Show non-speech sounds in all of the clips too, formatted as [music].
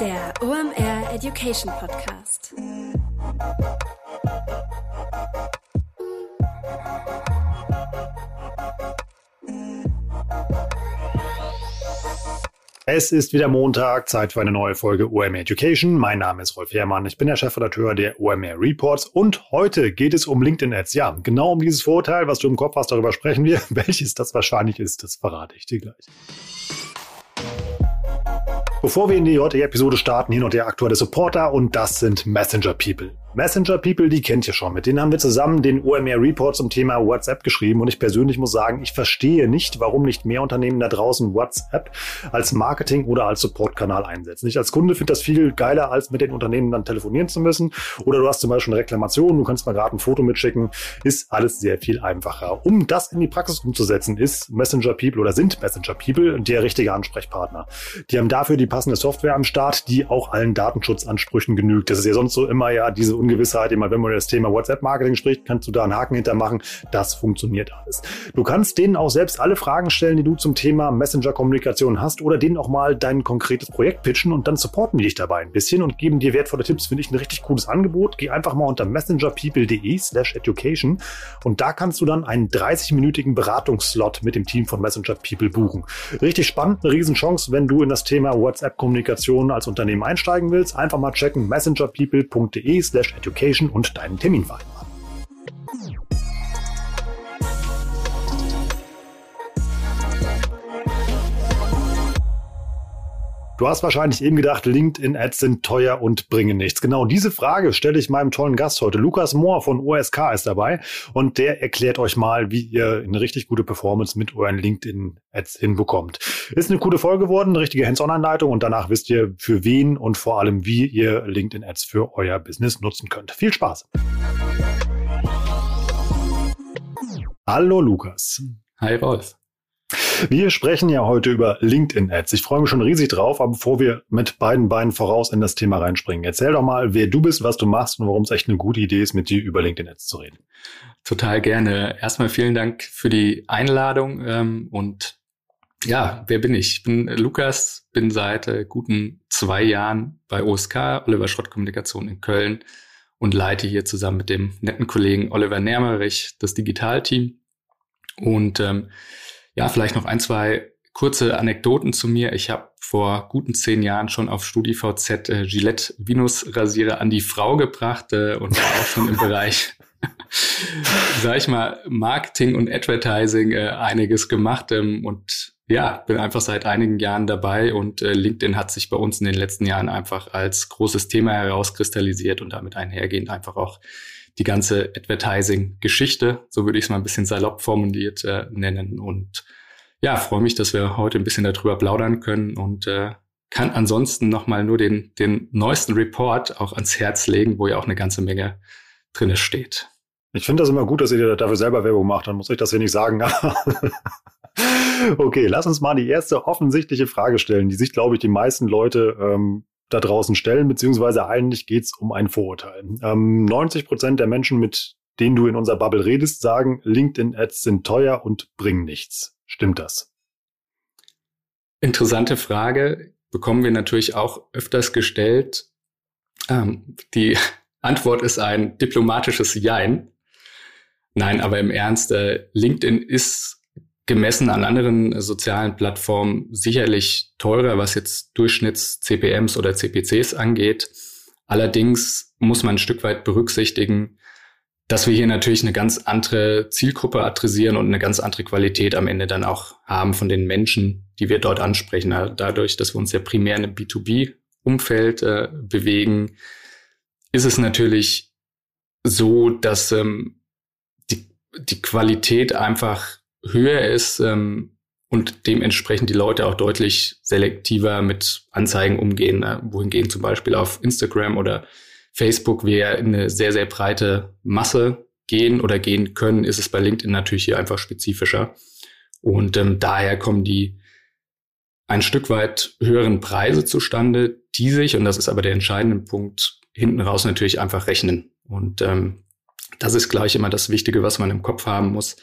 Der OMR Education Podcast. Es ist wieder Montag, Zeit für eine neue Folge OMR Education. Mein Name ist Rolf Herrmann, ich bin der Chefredakteur der OMR Reports und heute geht es um LinkedIn Ads. Ja, genau um dieses Vorurteil, was du im Kopf hast, darüber sprechen wir. [laughs] Welches das wahrscheinlich ist, das verrate ich dir gleich. Bevor wir in die heutige Episode starten, hier noch der aktuelle Supporter und das sind Messenger People. Messenger People, die kennt ihr schon. Mit denen haben wir zusammen den OMR Report zum Thema WhatsApp geschrieben und ich persönlich muss sagen, ich verstehe nicht, warum nicht mehr Unternehmen da draußen WhatsApp als Marketing oder als Supportkanal einsetzen. Ich als Kunde finde das viel geiler, als mit den Unternehmen dann telefonieren zu müssen. Oder du hast zum Beispiel eine Reklamation, du kannst mal gerade ein Foto mitschicken. Ist alles sehr viel einfacher. Um das in die Praxis umzusetzen, ist Messenger People oder sind Messenger People der richtige Ansprechpartner. Die haben dafür die passende Software am Start, die auch allen Datenschutzansprüchen genügt. Das ist ja sonst so immer ja diese Ungewissheit, immer wenn man über das Thema WhatsApp-Marketing spricht, kannst du da einen Haken hintermachen. Das funktioniert alles. Du kannst denen auch selbst alle Fragen stellen, die du zum Thema Messenger-Kommunikation hast oder denen auch mal dein konkretes Projekt pitchen und dann supporten die dich dabei ein bisschen und geben dir wertvolle Tipps. Finde ich ein richtig cooles Angebot. Geh einfach mal unter messengerpeople.de slash education und da kannst du dann einen 30-minütigen Beratungsslot mit dem Team von Messenger People buchen. Richtig spannend, eine Riesenchance, wenn du in das Thema WhatsApp-Kommunikation als Unternehmen einsteigen willst. Einfach mal checken messengerpeople.de slash Education und deinen Termin vereinbaren. Du hast wahrscheinlich eben gedacht, LinkedIn-Ads sind teuer und bringen nichts. Genau diese Frage stelle ich meinem tollen Gast heute. Lukas Mohr von OSK ist dabei und der erklärt euch mal, wie ihr eine richtig gute Performance mit euren LinkedIn-Ads hinbekommt. Ist eine coole Folge geworden, eine richtige Hands-on-Anleitung und danach wisst ihr, für wen und vor allem, wie ihr LinkedIn-Ads für euer Business nutzen könnt. Viel Spaß! Hallo Lukas. Hi Rolf. Wir sprechen ja heute über LinkedIn-Ads. Ich freue mich schon riesig drauf, aber bevor wir mit beiden Beinen voraus in das Thema reinspringen, erzähl doch mal, wer du bist, was du machst und warum es echt eine gute Idee ist, mit dir über LinkedIn-Ads zu reden. Total gerne. Erstmal vielen Dank für die Einladung ähm, und ja, wer bin ich? Ich bin Lukas, bin seit äh, guten zwei Jahren bei OSK, Oliver Schrott Kommunikation in Köln und leite hier zusammen mit dem netten Kollegen Oliver Nermerich das Digitalteam. Und ähm, ja, vielleicht noch ein, zwei kurze Anekdoten zu mir. Ich habe vor guten zehn Jahren schon auf StudiVZ äh, Gillette Venus Rasierer an die Frau gebracht äh, und war auch schon im [laughs] Bereich, [laughs] sag ich mal, Marketing und Advertising äh, einiges gemacht ähm, und ja, bin einfach seit einigen Jahren dabei und äh, LinkedIn hat sich bei uns in den letzten Jahren einfach als großes Thema herauskristallisiert und damit einhergehend einfach auch die ganze Advertising-Geschichte, so würde ich es mal ein bisschen salopp formuliert äh, nennen. Und ja, freue mich, dass wir heute ein bisschen darüber plaudern können und äh, kann ansonsten nochmal nur den, den neuesten Report auch ans Herz legen, wo ja auch eine ganze Menge drinne steht. Ich finde das immer gut, dass ihr dafür selber Werbung macht, dann muss ich das hier nicht sagen. [laughs] okay, lass uns mal die erste offensichtliche Frage stellen, die sich, glaube ich, die meisten Leute ähm, da draußen stellen, beziehungsweise eigentlich geht es um ein Vorurteil. Ähm, 90 Prozent der Menschen, mit denen du in unserer Bubble redest, sagen, LinkedIn-Ads sind teuer und bringen nichts. Stimmt das? Interessante Frage. Bekommen wir natürlich auch öfters gestellt. Ähm, die [laughs] Antwort ist ein diplomatisches Jein. Nein, aber im Ernst, äh, LinkedIn ist gemessen an anderen sozialen Plattformen sicherlich teurer, was jetzt Durchschnitts-CPMs oder CPCs angeht. Allerdings muss man ein Stück weit berücksichtigen, dass wir hier natürlich eine ganz andere Zielgruppe adressieren und eine ganz andere Qualität am Ende dann auch haben von den Menschen, die wir dort ansprechen. Dadurch, dass wir uns ja primär in einem B2B-Umfeld äh, bewegen, ist es natürlich so, dass ähm, die, die Qualität einfach höher ist ähm, und dementsprechend die Leute auch deutlich selektiver mit Anzeigen umgehen, äh, wohingegen zum Beispiel auf Instagram oder Facebook wir in eine sehr, sehr breite Masse gehen oder gehen können, ist es bei LinkedIn natürlich hier einfach spezifischer. Und ähm, daher kommen die ein Stück weit höheren Preise zustande, die sich, und das ist aber der entscheidende Punkt, hinten raus natürlich einfach rechnen. Und ähm, das ist gleich immer das Wichtige, was man im Kopf haben muss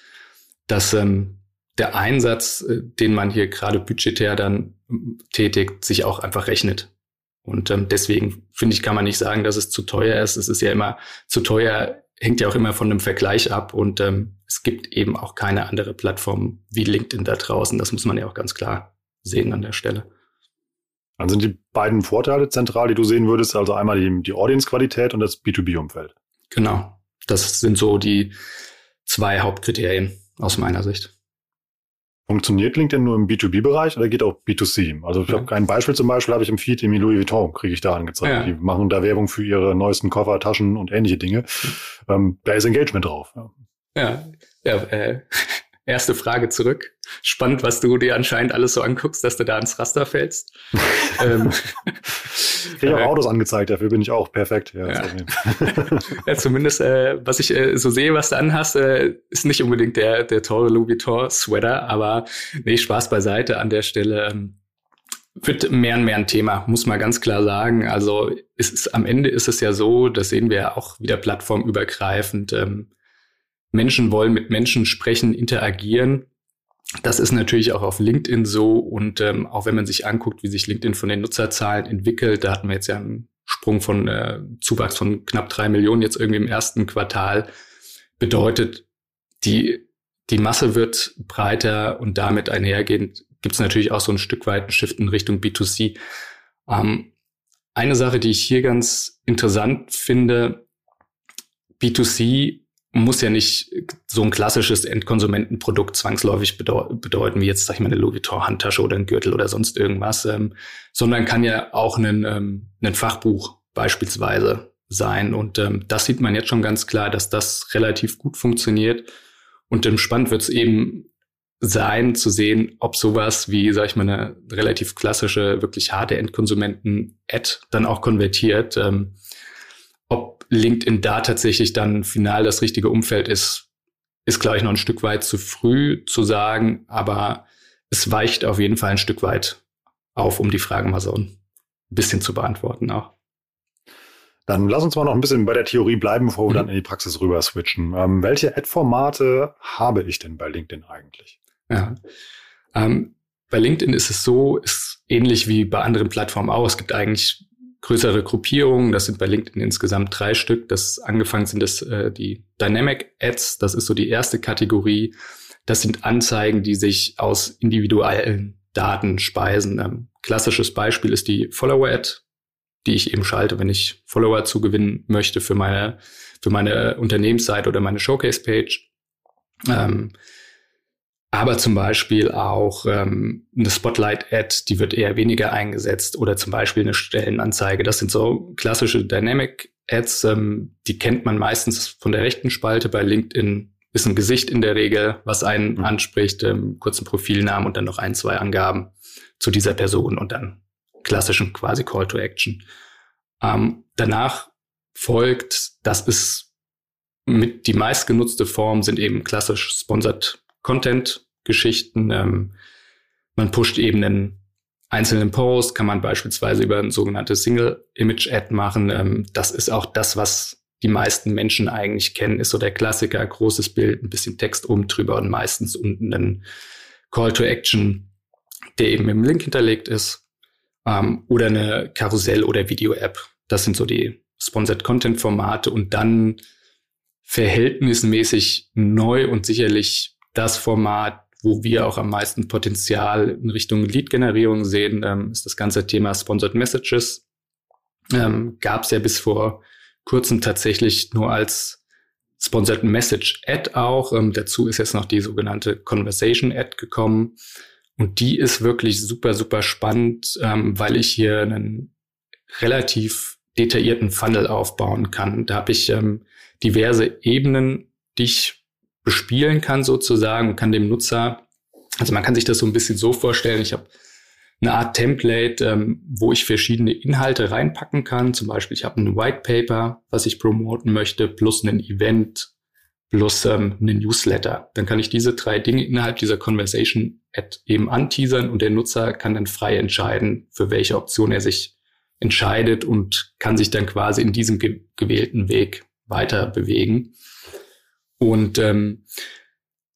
dass ähm, der Einsatz, äh, den man hier gerade budgetär dann tätigt, sich auch einfach rechnet. Und ähm, deswegen finde ich, kann man nicht sagen, dass es zu teuer ist. Es ist ja immer zu teuer, hängt ja auch immer von einem Vergleich ab. Und ähm, es gibt eben auch keine andere Plattform wie LinkedIn da draußen. Das muss man ja auch ganz klar sehen an der Stelle. Dann sind die beiden Vorteile zentral, die du sehen würdest, also einmal die, die Audience-Qualität und das B2B-Umfeld. Genau. Das sind so die zwei Hauptkriterien aus meiner Sicht. Funktioniert LinkedIn nur im B2B-Bereich oder geht auch B2C? Also ich ja. habe ein Beispiel zum Beispiel, habe ich im Feed im Louis Vuitton, kriege ich da angezeigt. Ja. Die machen da Werbung für ihre neuesten Koffer, Taschen und ähnliche Dinge. Ähm, da ist Engagement drauf. Ja, ja, ja äh, erste Frage zurück. Spannend, was du dir anscheinend alles so anguckst, dass du da ins Raster fällst. [laughs] ähm, ich kriege auch äh, Autos angezeigt, dafür bin ich auch perfekt. Ja, ja. [laughs] [laughs] ja zumindest, äh, was ich äh, so sehe, was du anhast, äh, ist nicht unbedingt der, der teure Louis Vuitton Sweater, aber nee, Spaß beiseite an der Stelle. Ähm, wird mehr und mehr ein Thema, muss man ganz klar sagen. Also es ist, am Ende ist es ja so, das sehen wir ja auch wieder plattformübergreifend. Ähm, Menschen wollen mit Menschen sprechen, interagieren. Das ist natürlich auch auf LinkedIn so. Und ähm, auch wenn man sich anguckt, wie sich LinkedIn von den Nutzerzahlen entwickelt, da hatten wir jetzt ja einen Sprung von äh, Zuwachs von knapp drei Millionen jetzt irgendwie im ersten Quartal, bedeutet, die, die Masse wird breiter und damit einhergehend gibt es natürlich auch so ein Stück weit ein Shift in Richtung B2C. Ähm, eine Sache, die ich hier ganz interessant finde, B2C muss ja nicht so ein klassisches Endkonsumentenprodukt zwangsläufig bedeuten, wie jetzt, sag ich mal, eine Louis Vuitton Handtasche oder ein Gürtel oder sonst irgendwas, ähm, sondern kann ja auch ein, ähm, Fachbuch beispielsweise sein. Und ähm, das sieht man jetzt schon ganz klar, dass das relativ gut funktioniert. Und ähm, spannend wird es eben sein, zu sehen, ob sowas wie, sag ich mal, eine relativ klassische, wirklich harte Endkonsumenten-Ad dann auch konvertiert. Ähm, LinkedIn da tatsächlich dann final das richtige Umfeld ist, ist, glaube ich, noch ein Stück weit zu früh zu sagen, aber es weicht auf jeden Fall ein Stück weit auf, um die Frage mal so ein bisschen zu beantworten auch. Dann lass uns mal noch ein bisschen bei der Theorie bleiben, bevor wir mhm. dann in die Praxis rüber switchen. Ähm, welche Ad-Formate habe ich denn bei LinkedIn eigentlich? Ja. Ähm, bei LinkedIn ist es so, ist ähnlich wie bei anderen Plattformen auch. Es gibt eigentlich größere Gruppierungen. Das sind bei LinkedIn insgesamt drei Stück. Das angefangen sind das äh, die Dynamic Ads. Das ist so die erste Kategorie. Das sind Anzeigen, die sich aus individuellen Daten speisen. Ähm, klassisches Beispiel ist die Follower Ad, die ich eben schalte, wenn ich Follower zugewinnen möchte für meine für meine Unternehmensseite oder meine Showcase Page. Ähm, aber zum Beispiel auch ähm, eine Spotlight-Ad, die wird eher weniger eingesetzt oder zum Beispiel eine Stellenanzeige. Das sind so klassische Dynamic-Ads, ähm, die kennt man meistens von der rechten Spalte. Bei LinkedIn ist ein Gesicht in der Regel, was einen mhm. anspricht, ähm, kurzen Profilnamen und dann noch ein, zwei Angaben zu dieser Person und dann klassischen quasi Call to Action. Ähm, danach folgt, das ist mit die meistgenutzte Form sind eben klassisch Sponsored Content Geschichten. Ähm, man pusht eben einen einzelnen Post, kann man beispielsweise über ein sogenanntes Single-Image-Ad machen. Ähm, das ist auch das, was die meisten Menschen eigentlich kennen, ist so der Klassiker, großes Bild, ein bisschen Text oben drüber und meistens unten ein Call to Action, der eben im Link hinterlegt ist. Ähm, oder eine Karussell- oder Video-App. Das sind so die Sponsored Content-Formate und dann verhältnismäßig neu und sicherlich das Format, wo wir auch am meisten Potenzial in Richtung Lead-Generierung sehen, ähm, ist das ganze Thema Sponsored Messages. Ähm, Gab es ja bis vor kurzem tatsächlich nur als Sponsored Message Ad auch. Ähm, dazu ist jetzt noch die sogenannte Conversation Ad gekommen. Und die ist wirklich super, super spannend, ähm, weil ich hier einen relativ detaillierten Funnel aufbauen kann. Da habe ich ähm, diverse Ebenen, die ich bespielen kann sozusagen und kann dem Nutzer, also man kann sich das so ein bisschen so vorstellen, ich habe eine Art Template, ähm, wo ich verschiedene Inhalte reinpacken kann. Zum Beispiel, ich habe ein White Paper, was ich promoten möchte, plus ein Event, plus ähm, einen Newsletter. Dann kann ich diese drei Dinge innerhalb dieser Conversation Ad eben anteasern und der Nutzer kann dann frei entscheiden, für welche Option er sich entscheidet und kann sich dann quasi in diesem ge gewählten Weg weiter bewegen. Und ähm,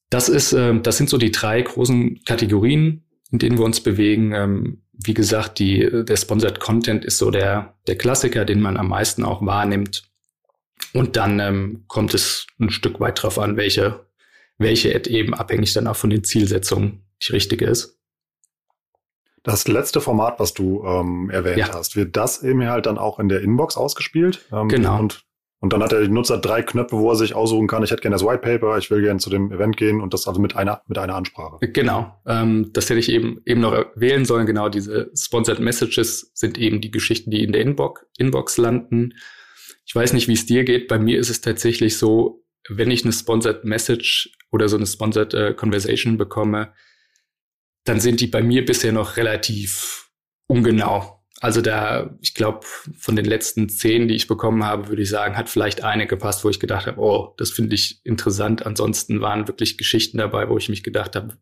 das ist, äh, das sind so die drei großen Kategorien, in denen wir uns bewegen. Ähm, wie gesagt, die, der Sponsored Content ist so der, der Klassiker, den man am meisten auch wahrnimmt. Und dann ähm, kommt es ein Stück weit drauf an, welche, welche Ad eben abhängig dann auch von den Zielsetzungen die richtige ist. Das letzte Format, was du ähm, erwähnt ja. hast, wird das eben halt dann auch in der Inbox ausgespielt? Ähm, genau. Und, und dann hat der Nutzer drei Knöpfe, wo er sich aussuchen kann, ich hätte gerne das White Paper, ich will gerne zu dem Event gehen und das also mit einer, mit einer Ansprache. Genau. Ähm, das hätte ich eben, eben noch wählen sollen. Genau, diese Sponsored Messages sind eben die Geschichten, die in der Inbox, Inbox landen. Ich weiß nicht, wie es dir geht. Bei mir ist es tatsächlich so, wenn ich eine Sponsored Message oder so eine Sponsored äh, Conversation bekomme, dann sind die bei mir bisher noch relativ ungenau. Also da, ich glaube, von den letzten zehn, die ich bekommen habe, würde ich sagen, hat vielleicht eine gepasst, wo ich gedacht habe, oh, das finde ich interessant. Ansonsten waren wirklich Geschichten dabei, wo ich mich gedacht habe,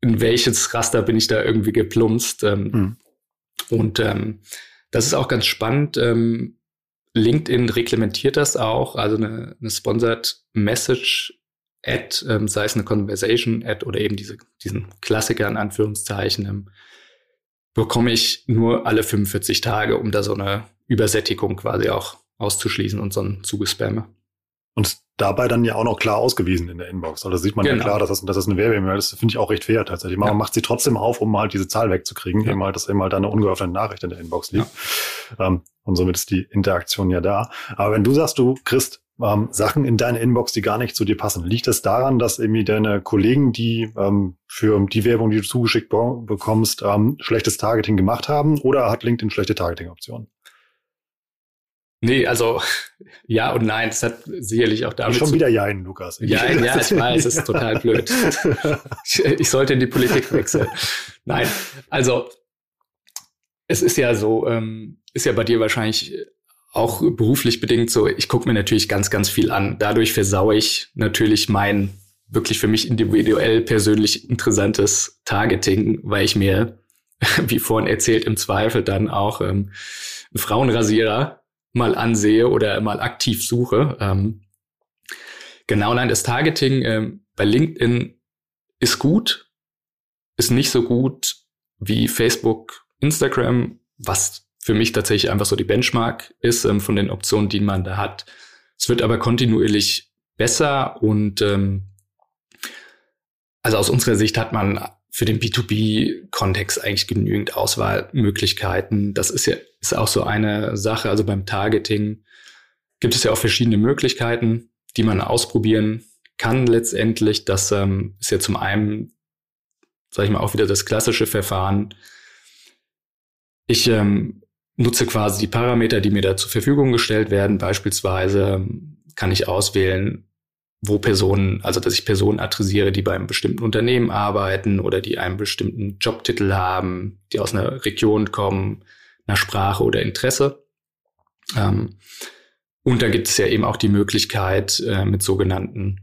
in welches Raster bin ich da irgendwie geplumpst. Ähm, mhm. Und ähm, das ist auch ganz spannend. Ähm, LinkedIn reglementiert das auch, also eine, eine Sponsored Message Ad, ähm, sei es eine Conversation Ad oder eben diese, diesen Klassiker in Anführungszeichen, ähm, bekomme ich nur alle 45 Tage, um da so eine Übersättigung quasi auch auszuschließen und so ein Zugespamme. Und dabei dann ja auch noch klar ausgewiesen in der Inbox. Also sieht man genau. ja klar, dass das, dass das eine Werbe-E-Mail ist. Das finde ich auch recht fair tatsächlich. Man ja. macht sie trotzdem auf, um halt diese Zahl wegzukriegen, ja. eben halt, dass eben halt eine ungeöffnete Nachricht in der Inbox liegt. Ja. Ähm, und somit ist die Interaktion ja da. Aber wenn du sagst, du kriegst ähm, Sachen in deine Inbox, die gar nicht zu dir passen, liegt das daran, dass irgendwie deine Kollegen, die ähm, für die Werbung, die du zugeschickt bekommst, ähm, schlechtes Targeting gemacht haben oder hat LinkedIn schlechte Targeting-Optionen? Nee, also [laughs] ja und nein, das hat sicherlich auch damit. Schon wieder Jein, Lukas. Jein, ja, ich weiß, es ist total blöd. [laughs] Ich, ich, sollte in die Politik wechseln. Nein, also es ist ja so, ähm, ist ja bei dir wahrscheinlich auch beruflich bedingt so, ich gucke mir natürlich ganz, ganz viel an. Dadurch versaue ich natürlich mein wirklich für mich individuell persönlich interessantes Targeting, weil ich mir, [laughs] wie vorhin erzählt, im Zweifel dann auch ähm, einen Frauenrasierer mal ansehe oder mal aktiv suche. Ähm, genau, nein, das Targeting ähm, bei LinkedIn ist gut, ist nicht so gut wie Facebook, Instagram, was für mich tatsächlich einfach so die Benchmark ist ähm, von den Optionen, die man da hat. Es wird aber kontinuierlich besser und ähm, also aus unserer Sicht hat man für den B2B-Kontext eigentlich genügend Auswahlmöglichkeiten. Das ist ja ist auch so eine Sache. Also beim Targeting gibt es ja auch verschiedene Möglichkeiten, die man ausprobieren kann letztendlich. Das ähm, ist ja zum einen, sage ich mal, auch wieder das klassische Verfahren. Ich ähm, nutze quasi die Parameter, die mir da zur Verfügung gestellt werden. Beispielsweise ähm, kann ich auswählen, wo Personen, also dass ich Personen adressiere, die bei einem bestimmten Unternehmen arbeiten oder die einen bestimmten Jobtitel haben, die aus einer Region kommen, einer Sprache oder Interesse. Ähm, und da gibt es ja eben auch die Möglichkeit, äh, mit sogenannten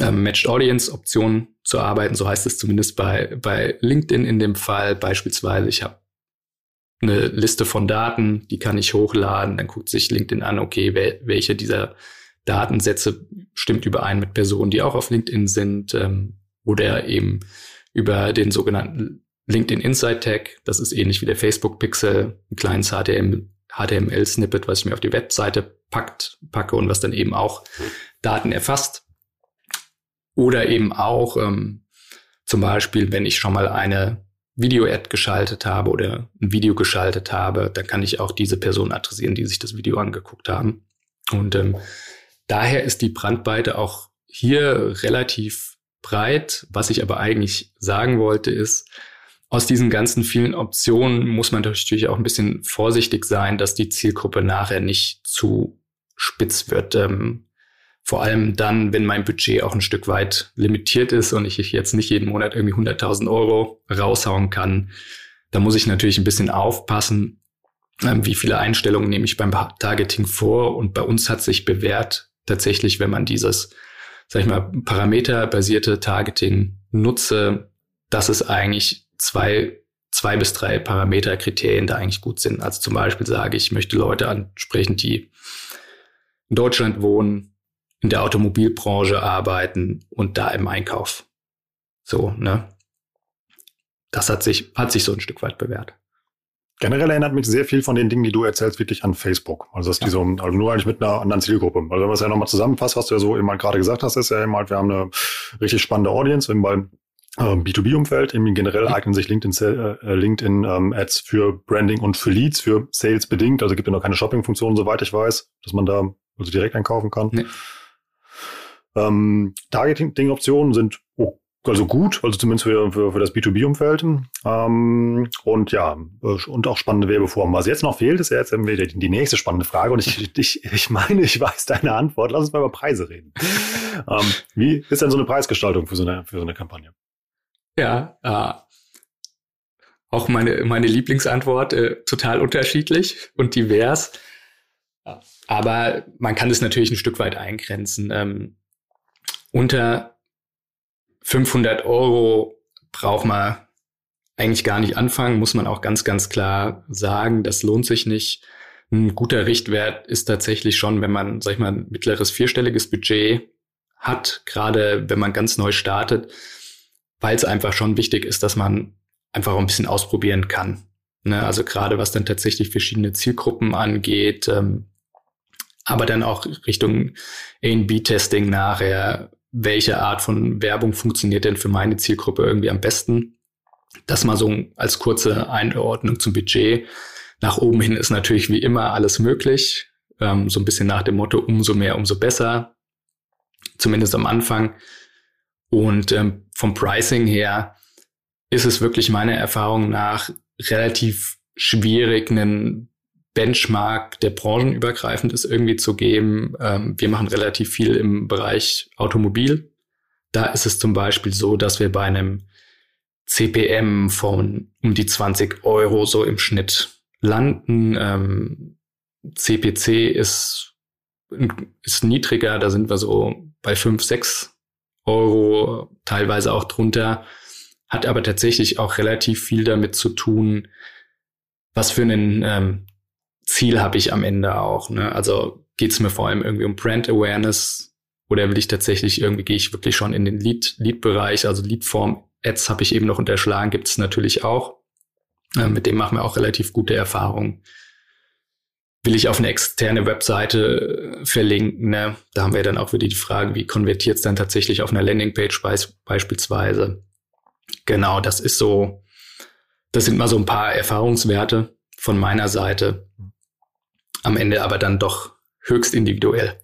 äh, Matched Audience Optionen zu arbeiten. So heißt es zumindest bei, bei LinkedIn in dem Fall. Beispielsweise, ich habe eine Liste von Daten, die kann ich hochladen. Dann guckt sich LinkedIn an, okay, welche dieser Datensätze stimmt überein mit Personen, die auch auf LinkedIn sind, ähm, oder eben über den sogenannten LinkedIn Insight Tag. Das ist ähnlich wie der Facebook Pixel, ein kleines HTML, HTML-Snippet, was ich mir auf die Webseite packt, packe und was dann eben auch Daten erfasst. Oder eben auch ähm, zum Beispiel, wenn ich schon mal eine Video-Ad geschaltet habe oder ein Video geschaltet habe, dann kann ich auch diese Person adressieren, die sich das Video angeguckt haben. Und ähm, Daher ist die Brandweite auch hier relativ breit. Was ich aber eigentlich sagen wollte, ist, aus diesen ganzen vielen Optionen muss man natürlich auch ein bisschen vorsichtig sein, dass die Zielgruppe nachher nicht zu spitz wird. Ähm, vor allem dann, wenn mein Budget auch ein Stück weit limitiert ist und ich jetzt nicht jeden Monat irgendwie 100.000 Euro raushauen kann, da muss ich natürlich ein bisschen aufpassen, ähm, wie viele Einstellungen nehme ich beim Targeting vor. Und bei uns hat sich bewährt, tatsächlich, wenn man dieses, sag ich mal, parameterbasierte Targeting nutze, dass es eigentlich zwei, zwei bis drei Parameterkriterien da eigentlich gut sind. Also zum Beispiel sage ich, ich möchte Leute ansprechen, die in Deutschland wohnen, in der Automobilbranche arbeiten und da im Einkauf. So, ne? das hat sich, hat sich so ein Stück weit bewährt. Generell erinnert mich sehr viel von den Dingen, die du erzählst, wirklich an Facebook. Also, dass ja. die so, also nur eigentlich mit einer anderen Zielgruppe. Also, wenn man es ja nochmal zusammenfasst, was du ja so eben halt gerade gesagt hast, ist ja eben halt, wir haben eine richtig spannende Audience eben beim äh, B2B-Umfeld. Im generell eignen sich LinkedIn, äh, LinkedIn ähm, Ads für Branding und für Leads, für Sales bedingt. Also gibt ja noch keine Shopping-Funktion, soweit ich weiß, dass man da also direkt einkaufen kann. Nee. Ähm, Targeting-Optionen sind also gut, also zumindest für, für, für das B2B-Umfeld. Ähm, und ja, und auch spannende Werbeformen. Was jetzt noch fehlt, ist ja jetzt die, die nächste spannende Frage. Und ich, [laughs] ich, ich meine, ich weiß deine Antwort. Lass uns mal über Preise reden. ähm, wie ist denn so eine Preisgestaltung für so eine, für so eine Kampagne? Ja, äh, auch meine, meine Lieblingsantwort, äh, total unterschiedlich und divers. Aber man kann es natürlich ein Stück weit eingrenzen. Ähm, unter 500 Euro braucht man eigentlich gar nicht anfangen, muss man auch ganz, ganz klar sagen, das lohnt sich nicht. Ein guter Richtwert ist tatsächlich schon, wenn man, sag ich mal, ein mittleres vierstelliges Budget hat, gerade wenn man ganz neu startet, weil es einfach schon wichtig ist, dass man einfach auch ein bisschen ausprobieren kann. Ne? Also gerade was dann tatsächlich verschiedene Zielgruppen angeht, ähm, aber dann auch Richtung A&B-Testing nachher, welche Art von Werbung funktioniert denn für meine Zielgruppe irgendwie am besten. Das mal so als kurze Einordnung zum Budget. Nach oben hin ist natürlich wie immer alles möglich. Ähm, so ein bisschen nach dem Motto, umso mehr, umso besser. Zumindest am Anfang. Und ähm, vom Pricing her ist es wirklich meiner Erfahrung nach relativ schwierig, einen Benchmark, der branchenübergreifend ist, irgendwie zu geben. Ähm, wir machen relativ viel im Bereich Automobil. Da ist es zum Beispiel so, dass wir bei einem CPM von um die 20 Euro so im Schnitt landen. Ähm, CPC ist, ist niedriger, da sind wir so bei 5, 6 Euro, teilweise auch drunter, hat aber tatsächlich auch relativ viel damit zu tun, was für einen ähm, Ziel habe ich am Ende auch. Ne? Also geht es mir vor allem irgendwie um Brand Awareness oder will ich tatsächlich irgendwie, gehe ich wirklich schon in den Lead, Lead-Bereich, also Leadform Ads habe ich eben noch unterschlagen, gibt es natürlich auch. Äh, mit dem machen wir auch relativ gute Erfahrungen will ich auf eine externe Webseite äh, verlinken. Ne? Da haben wir dann auch wieder die Frage, wie konvertiert es dann tatsächlich auf einer Landingpage beis beispielsweise. Genau, das ist so, das sind mal so ein paar Erfahrungswerte von meiner Seite. Am Ende aber dann doch höchst individuell.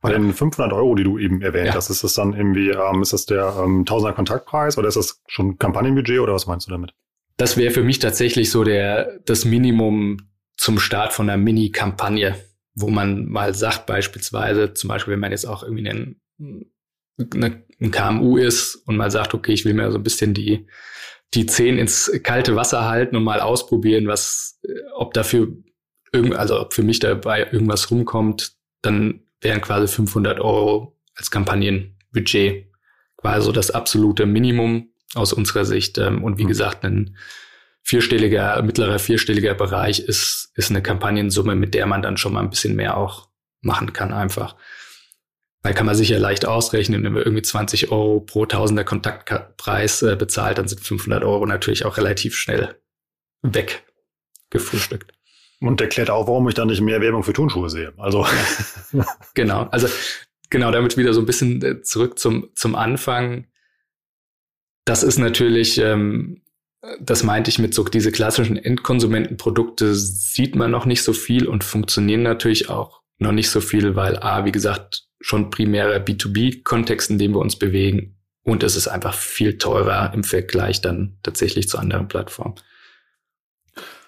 Bei den 500 Euro, die du eben erwähnt ja. hast, ist das dann irgendwie, ähm, ist das der ähm, Tausender Kontaktpreis oder ist das schon Kampagnenbudget oder was meinst du damit? Das wäre für mich tatsächlich so der, das Minimum zum Start von einer Mini-Kampagne, wo man mal sagt, beispielsweise, zum Beispiel, wenn man jetzt auch irgendwie ein, eine, ein KMU ist und mal sagt, okay, ich will mir so ein bisschen die, die Zehen ins kalte Wasser halten und mal ausprobieren, was, ob dafür also ob für mich dabei irgendwas rumkommt, dann wären quasi 500 Euro als Kampagnenbudget quasi so das absolute Minimum aus unserer Sicht. Ähm, und wie mhm. gesagt, ein vierstelliger, mittlerer vierstelliger Bereich ist, ist eine Kampagnensumme, mit der man dann schon mal ein bisschen mehr auch machen kann einfach. Weil kann man sich ja leicht ausrechnen, wenn man irgendwie 20 Euro pro Tausender Kontaktpreis äh, bezahlt, dann sind 500 Euro natürlich auch relativ schnell weggefrühstückt. Und erklärt auch, warum ich dann nicht mehr Werbung für Turnschuhe sehe. Also. [laughs] genau. Also, genau, damit wieder so ein bisschen äh, zurück zum, zum Anfang. Das ist natürlich, ähm, das meinte ich mit so diese klassischen Endkonsumentenprodukte sieht man noch nicht so viel und funktionieren natürlich auch noch nicht so viel, weil A, wie gesagt, schon primärer B2B-Kontext, in dem wir uns bewegen und es ist einfach viel teurer im Vergleich dann tatsächlich zu anderen Plattformen.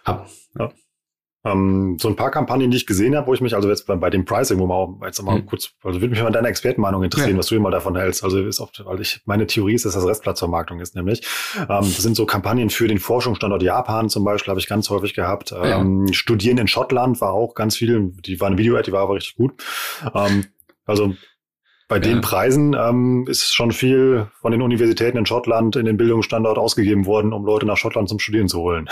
Ab. Ja. Ähm, so ein paar Kampagnen, die ich gesehen habe, wo ich mich, also jetzt bei, bei dem Pricing, wo man auch jetzt mal mhm. kurz, also würde mich mal deine Expertenmeinung interessieren, ja. was du immer davon hältst. Also ist oft, weil ich, meine Theorie ist, dass das Restplatzvermarktung ist, nämlich. Ähm, das sind so Kampagnen für den Forschungsstandort Japan zum Beispiel, habe ich ganz häufig gehabt. Ja. Ähm, Studieren in Schottland war auch ganz viel, die war eine Video-Ad, die war aber richtig gut. Ähm, also bei ja. den Preisen ähm, ist schon viel von den Universitäten in Schottland in den Bildungsstandort ausgegeben worden, um Leute nach Schottland zum Studieren zu holen.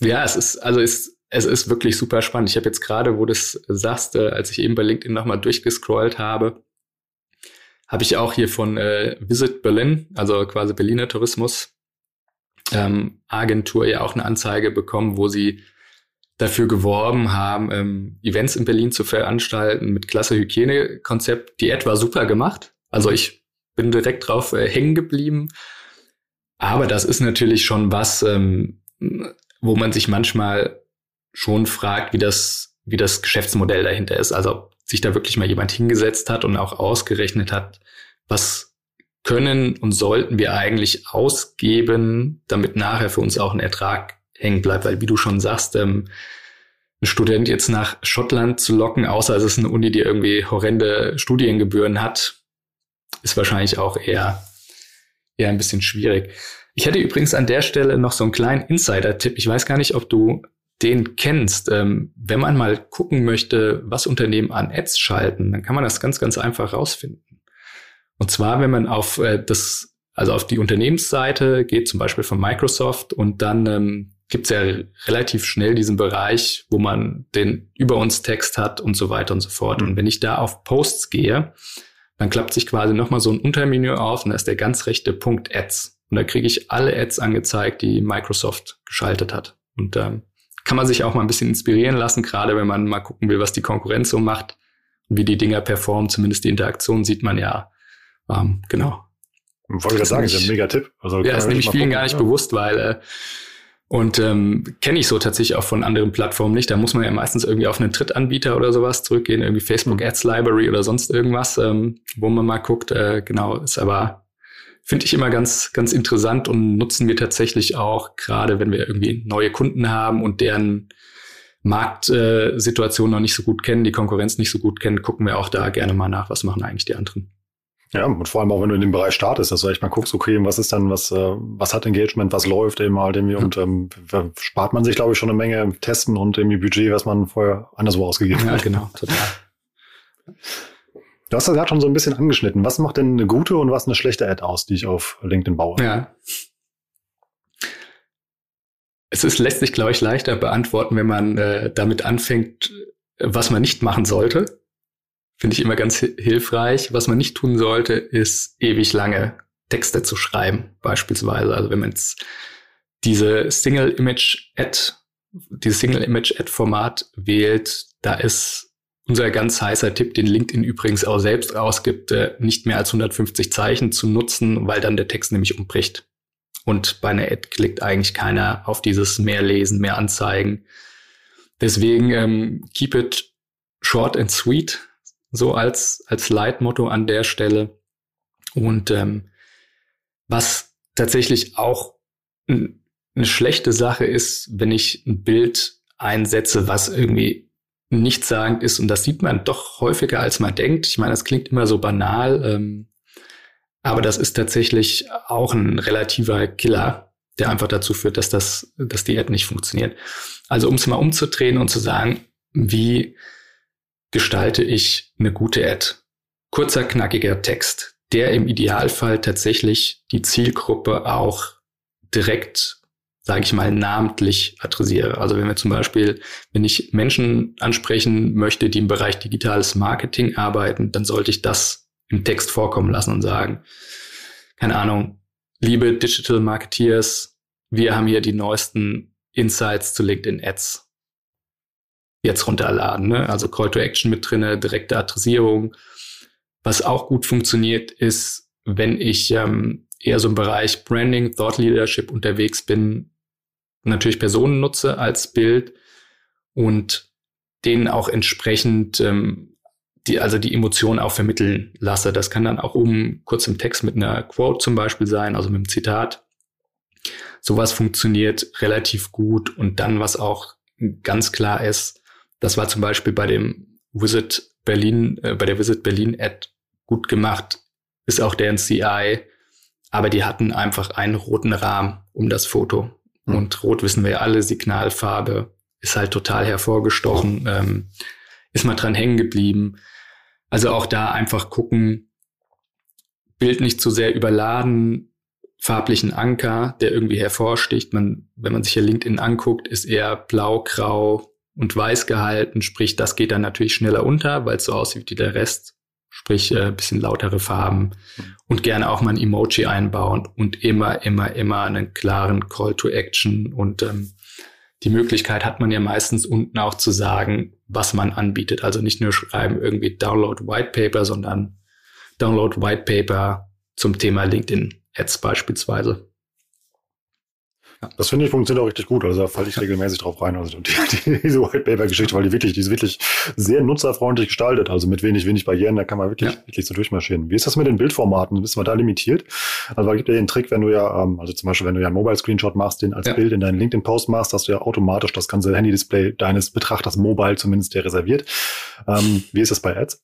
Ja, es ist, also ist es ist wirklich super spannend. Ich habe jetzt gerade, wo du es sagst, äh, als ich eben bei LinkedIn nochmal durchgescrollt habe, habe ich auch hier von äh, Visit Berlin, also quasi Berliner Tourismus, ähm, Agentur ja auch eine Anzeige bekommen, wo sie dafür geworben haben, ähm, Events in Berlin zu veranstalten mit klasse Hygienekonzept. Die Ad war super gemacht. Also ich bin direkt drauf äh, hängen geblieben. Aber das ist natürlich schon was, ähm, wo man sich manchmal schon fragt, wie das, wie das Geschäftsmodell dahinter ist. Also ob sich da wirklich mal jemand hingesetzt hat und auch ausgerechnet hat, was können und sollten wir eigentlich ausgeben, damit nachher für uns auch ein Ertrag hängen bleibt. Weil wie du schon sagst, ähm, ein Student jetzt nach Schottland zu locken, außer es ist eine Uni, die irgendwie horrende Studiengebühren hat, ist wahrscheinlich auch eher, eher ein bisschen schwierig. Ich hätte übrigens an der Stelle noch so einen kleinen Insider-Tipp. Ich weiß gar nicht, ob du den kennst. Ähm, wenn man mal gucken möchte, was Unternehmen an Ads schalten, dann kann man das ganz, ganz einfach rausfinden. Und zwar, wenn man auf äh, das, also auf die Unternehmensseite geht, zum Beispiel von Microsoft, und dann ähm, gibt es ja relativ schnell diesen Bereich, wo man den über uns Text hat und so weiter und so fort. Und wenn ich da auf Posts gehe, dann klappt sich quasi nochmal so ein Untermenü auf und da ist der ganz rechte Punkt Ads. Und da kriege ich alle Ads angezeigt, die Microsoft geschaltet hat. Und ähm, kann man sich auch mal ein bisschen inspirieren lassen, gerade wenn man mal gucken will, was die Konkurrenz so macht und wie die Dinger performen. Zumindest die Interaktion sieht man ja. Ähm, genau. Wollte ich das sagen, ist ein mega Tipp. Also ja, ist nämlich vielen gucken, gar nicht ja. bewusst, weil äh, und ähm, kenne ich so tatsächlich auch von anderen Plattformen nicht. Da muss man ja meistens irgendwie auf einen Drittanbieter oder sowas zurückgehen, irgendwie Facebook Ads Library oder sonst irgendwas, ähm, wo man mal guckt. Äh, genau, ist aber finde ich immer ganz, ganz interessant und nutzen wir tatsächlich auch, gerade wenn wir irgendwie neue Kunden haben und deren Marktsituation äh, noch nicht so gut kennen, die Konkurrenz nicht so gut kennen, gucken wir auch da gerne mal nach, was machen eigentlich die anderen. Ja, und vor allem auch, wenn du in dem Bereich startest, dass du echt mal guckst, okay, was ist dann, was, äh, was hat Engagement, was läuft eben halt irgendwie und ähm, spart man sich, glaube ich, schon eine Menge Testen und irgendwie Budget, was man vorher anderswo ausgegeben ja, hat. Ja, genau, total. Du hast das gerade schon so ein bisschen angeschnitten. Was macht denn eine gute und was eine schlechte Ad aus, die ich auf LinkedIn baue? Ja. Es ist lässt sich, glaube ich, leichter beantworten, wenn man äh, damit anfängt, was man nicht machen sollte. Finde ich immer ganz hilfreich. Was man nicht tun sollte, ist ewig lange Texte zu schreiben, beispielsweise. Also wenn man jetzt diese Single Image Ad, dieses Single Image Ad Format wählt, da ist unser ganz heißer Tipp, den LinkedIn übrigens auch selbst rausgibt, äh, nicht mehr als 150 Zeichen zu nutzen, weil dann der Text nämlich umbricht. Und bei einer Ad klickt eigentlich keiner auf dieses mehr lesen, mehr anzeigen. Deswegen ähm, keep it short and sweet, so als, als Leitmotto an der Stelle. Und ähm, was tatsächlich auch eine schlechte Sache ist, wenn ich ein Bild einsetze, was irgendwie nichtssagend ist. Und das sieht man doch häufiger, als man denkt. Ich meine, das klingt immer so banal, ähm, aber das ist tatsächlich auch ein relativer Killer, der einfach dazu führt, dass das, dass die Ad nicht funktioniert. Also um es mal umzudrehen und zu sagen, wie gestalte ich eine gute Ad? Kurzer, knackiger Text, der im Idealfall tatsächlich die Zielgruppe auch direkt sage ich mal, namentlich adressiere. Also wenn wir zum Beispiel, wenn ich Menschen ansprechen möchte, die im Bereich digitales Marketing arbeiten, dann sollte ich das im Text vorkommen lassen und sagen, keine Ahnung, liebe Digital Marketeers, wir haben hier die neuesten Insights zu LinkedIn Ads. Jetzt runterladen, ne? also Call to Action mit drinne, direkte Adressierung. Was auch gut funktioniert, ist, wenn ich ähm, eher so im Bereich Branding, Thought Leadership unterwegs bin, natürlich Personen nutze als Bild und denen auch entsprechend ähm, die, also die Emotionen auch vermitteln lasse. Das kann dann auch oben kurz im Text mit einer Quote zum Beispiel sein, also mit einem Zitat. Sowas funktioniert relativ gut und dann, was auch ganz klar ist, das war zum Beispiel bei dem Visit Berlin, äh, bei der Visit Berlin Ad gut gemacht, ist auch der NCI, aber die hatten einfach einen roten Rahmen um das Foto. Mhm. Und Rot wissen wir ja alle, Signalfarbe ist halt total hervorgestochen, ähm, ist mal dran hängen geblieben. Also auch da einfach gucken, Bild nicht zu sehr überladen, farblichen Anker, der irgendwie hervorsticht. Man, wenn man sich hier LinkedIn anguckt, ist eher blau, grau und weiß gehalten, sprich, das geht dann natürlich schneller unter, weil es so aussieht wie der Rest. sprich äh, bisschen lautere Farben und gerne auch mal ein Emoji einbauen und immer, immer, immer einen klaren Call to Action und ähm, die Möglichkeit hat man ja meistens unten auch zu sagen, was man anbietet. Also nicht nur schreiben irgendwie Download White Paper, sondern Download White Paper zum Thema LinkedIn Ads beispielsweise. Das finde ich funktioniert auch richtig gut. Also da falle ich regelmäßig drauf rein. Also die, [laughs] die, diese White Paper Geschichte, weil die wirklich, die ist wirklich sehr nutzerfreundlich gestaltet. Also mit wenig, wenig Barrieren, da kann man wirklich, ja. wirklich so durchmarschieren. Wie ist das mit den Bildformaten? Bist du da limitiert? Also da gibt ja den Trick, wenn du ja, ähm, also zum Beispiel, wenn du ja einen Mobile Screenshot machst, den als ja. Bild in deinen LinkedIn Post machst, dass du ja automatisch das ganze Handy-Display deines Betrachters mobile zumindest der reserviert. Ähm, wie ist das bei Ads?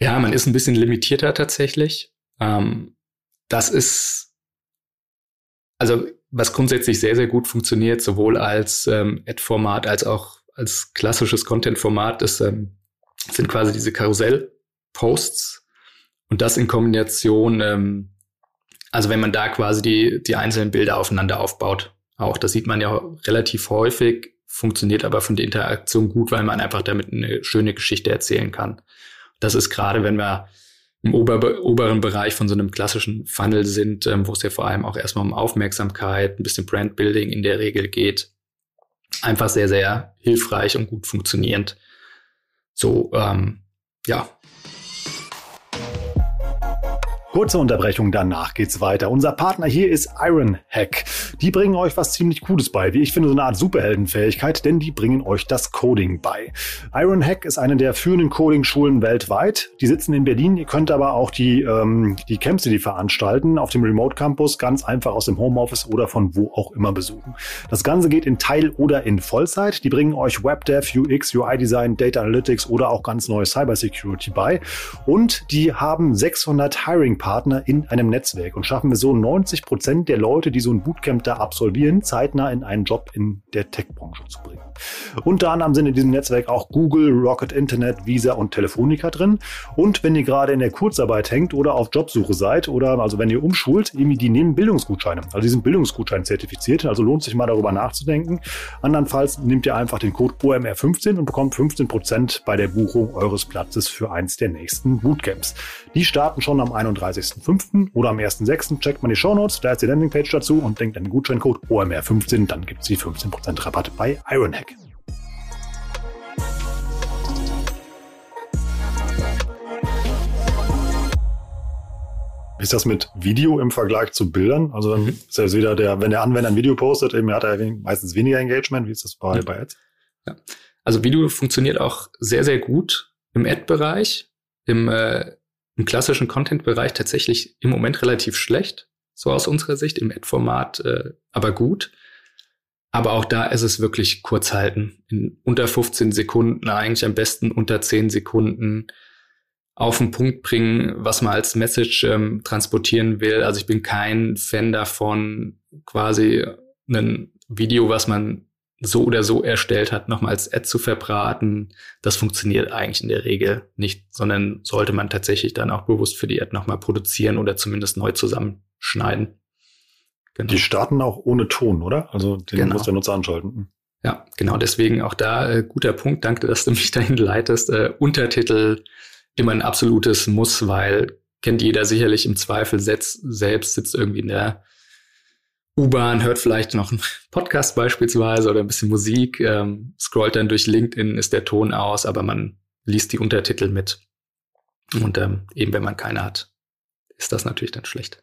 Ja, man ist ein bisschen limitierter tatsächlich. Ähm, das ist, also was grundsätzlich sehr, sehr gut funktioniert, sowohl als ähm, Ad-Format als auch als klassisches Content-Format, ist, ähm, sind quasi diese Karussell-Posts und das in Kombination, ähm, also wenn man da quasi die, die einzelnen Bilder aufeinander aufbaut, auch das sieht man ja relativ häufig, funktioniert aber von der Interaktion gut, weil man einfach damit eine schöne Geschichte erzählen kann. Das ist gerade, wenn wir im ober oberen Bereich von so einem klassischen Funnel sind, ähm, wo es ja vor allem auch erstmal um Aufmerksamkeit, ein bisschen Brandbuilding in der Regel geht. Einfach sehr, sehr hilfreich und gut funktionierend. So, ähm, ja, Kurze Unterbrechung, danach geht's weiter. Unser Partner hier ist Ironhack. Die bringen euch was ziemlich Cooles bei, wie ich finde, so eine Art Superheldenfähigkeit, denn die bringen euch das Coding bei. Ironhack ist eine der führenden Coding-Schulen weltweit. Die sitzen in Berlin, ihr könnt aber auch die, ähm, die Camps, die die veranstalten, auf dem Remote Campus ganz einfach aus dem Homeoffice oder von wo auch immer besuchen. Das Ganze geht in Teil- oder in Vollzeit. Die bringen euch WebDev, UX, UI-Design, Data Analytics oder auch ganz neue Cybersecurity bei. Und die haben 600 Hiring Partner in einem Netzwerk und schaffen wir so 90 Prozent der Leute, die so ein Bootcamp da absolvieren, zeitnah in einen Job in der Tech-Branche zu bringen. Unter anderem sind in diesem Netzwerk auch Google, Rocket Internet, Visa und Telefonica drin. Und wenn ihr gerade in der Kurzarbeit hängt oder auf Jobsuche seid oder also wenn ihr umschult, die nehmen Bildungsgutscheine. Also die sind Bildungsgutschein zertifiziert, also lohnt sich mal darüber nachzudenken. Andernfalls nehmt ihr einfach den Code OMR15 und bekommt 15 Prozent bei der Buchung eures Platzes für eins der nächsten Bootcamps. Die starten schon am 31.05. oder am 1.06. Checkt man die Shownotes, da ist die Landingpage dazu und denkt an den Gutscheincode OMR15, dann gibt es die 15% Rabatt bei Ironhack. ist das mit Video im Vergleich zu Bildern? Also dann mhm. ist ja wieder der, wenn der Anwender ein Video postet, eben hat er meistens weniger Engagement. Wie ist das bei, mhm. bei Ads? Ja. Also Video funktioniert auch sehr, sehr gut im Ad-Bereich. Im, äh, Im klassischen Content-Bereich tatsächlich im Moment relativ schlecht, so aus unserer Sicht, im Ad-Format äh, aber gut. Aber auch da ist es wirklich kurz halten. In unter 15 Sekunden, eigentlich am besten unter 10 Sekunden auf den Punkt bringen, was man als Message ähm, transportieren will. Also ich bin kein Fan davon, quasi ein Video, was man so oder so erstellt hat, nochmal als Ad zu verbraten. Das funktioniert eigentlich in der Regel nicht, sondern sollte man tatsächlich dann auch bewusst für die Ad nochmal produzieren oder zumindest neu zusammenschneiden. Genau. Die starten auch ohne Ton, oder? Also den genau. muss der Nutzer anschalten. Ja, genau. Deswegen auch da äh, guter Punkt. Danke, dass du mich [laughs] dahin leitest. Äh, Untertitel immer ein absolutes Muss, weil kennt jeder sicherlich im Zweifel setzt, selbst sitzt irgendwie in der U-Bahn, hört vielleicht noch einen Podcast beispielsweise oder ein bisschen Musik, ähm, scrollt dann durch LinkedIn, ist der Ton aus, aber man liest die Untertitel mit. Und ähm, eben wenn man keine hat, ist das natürlich dann schlecht.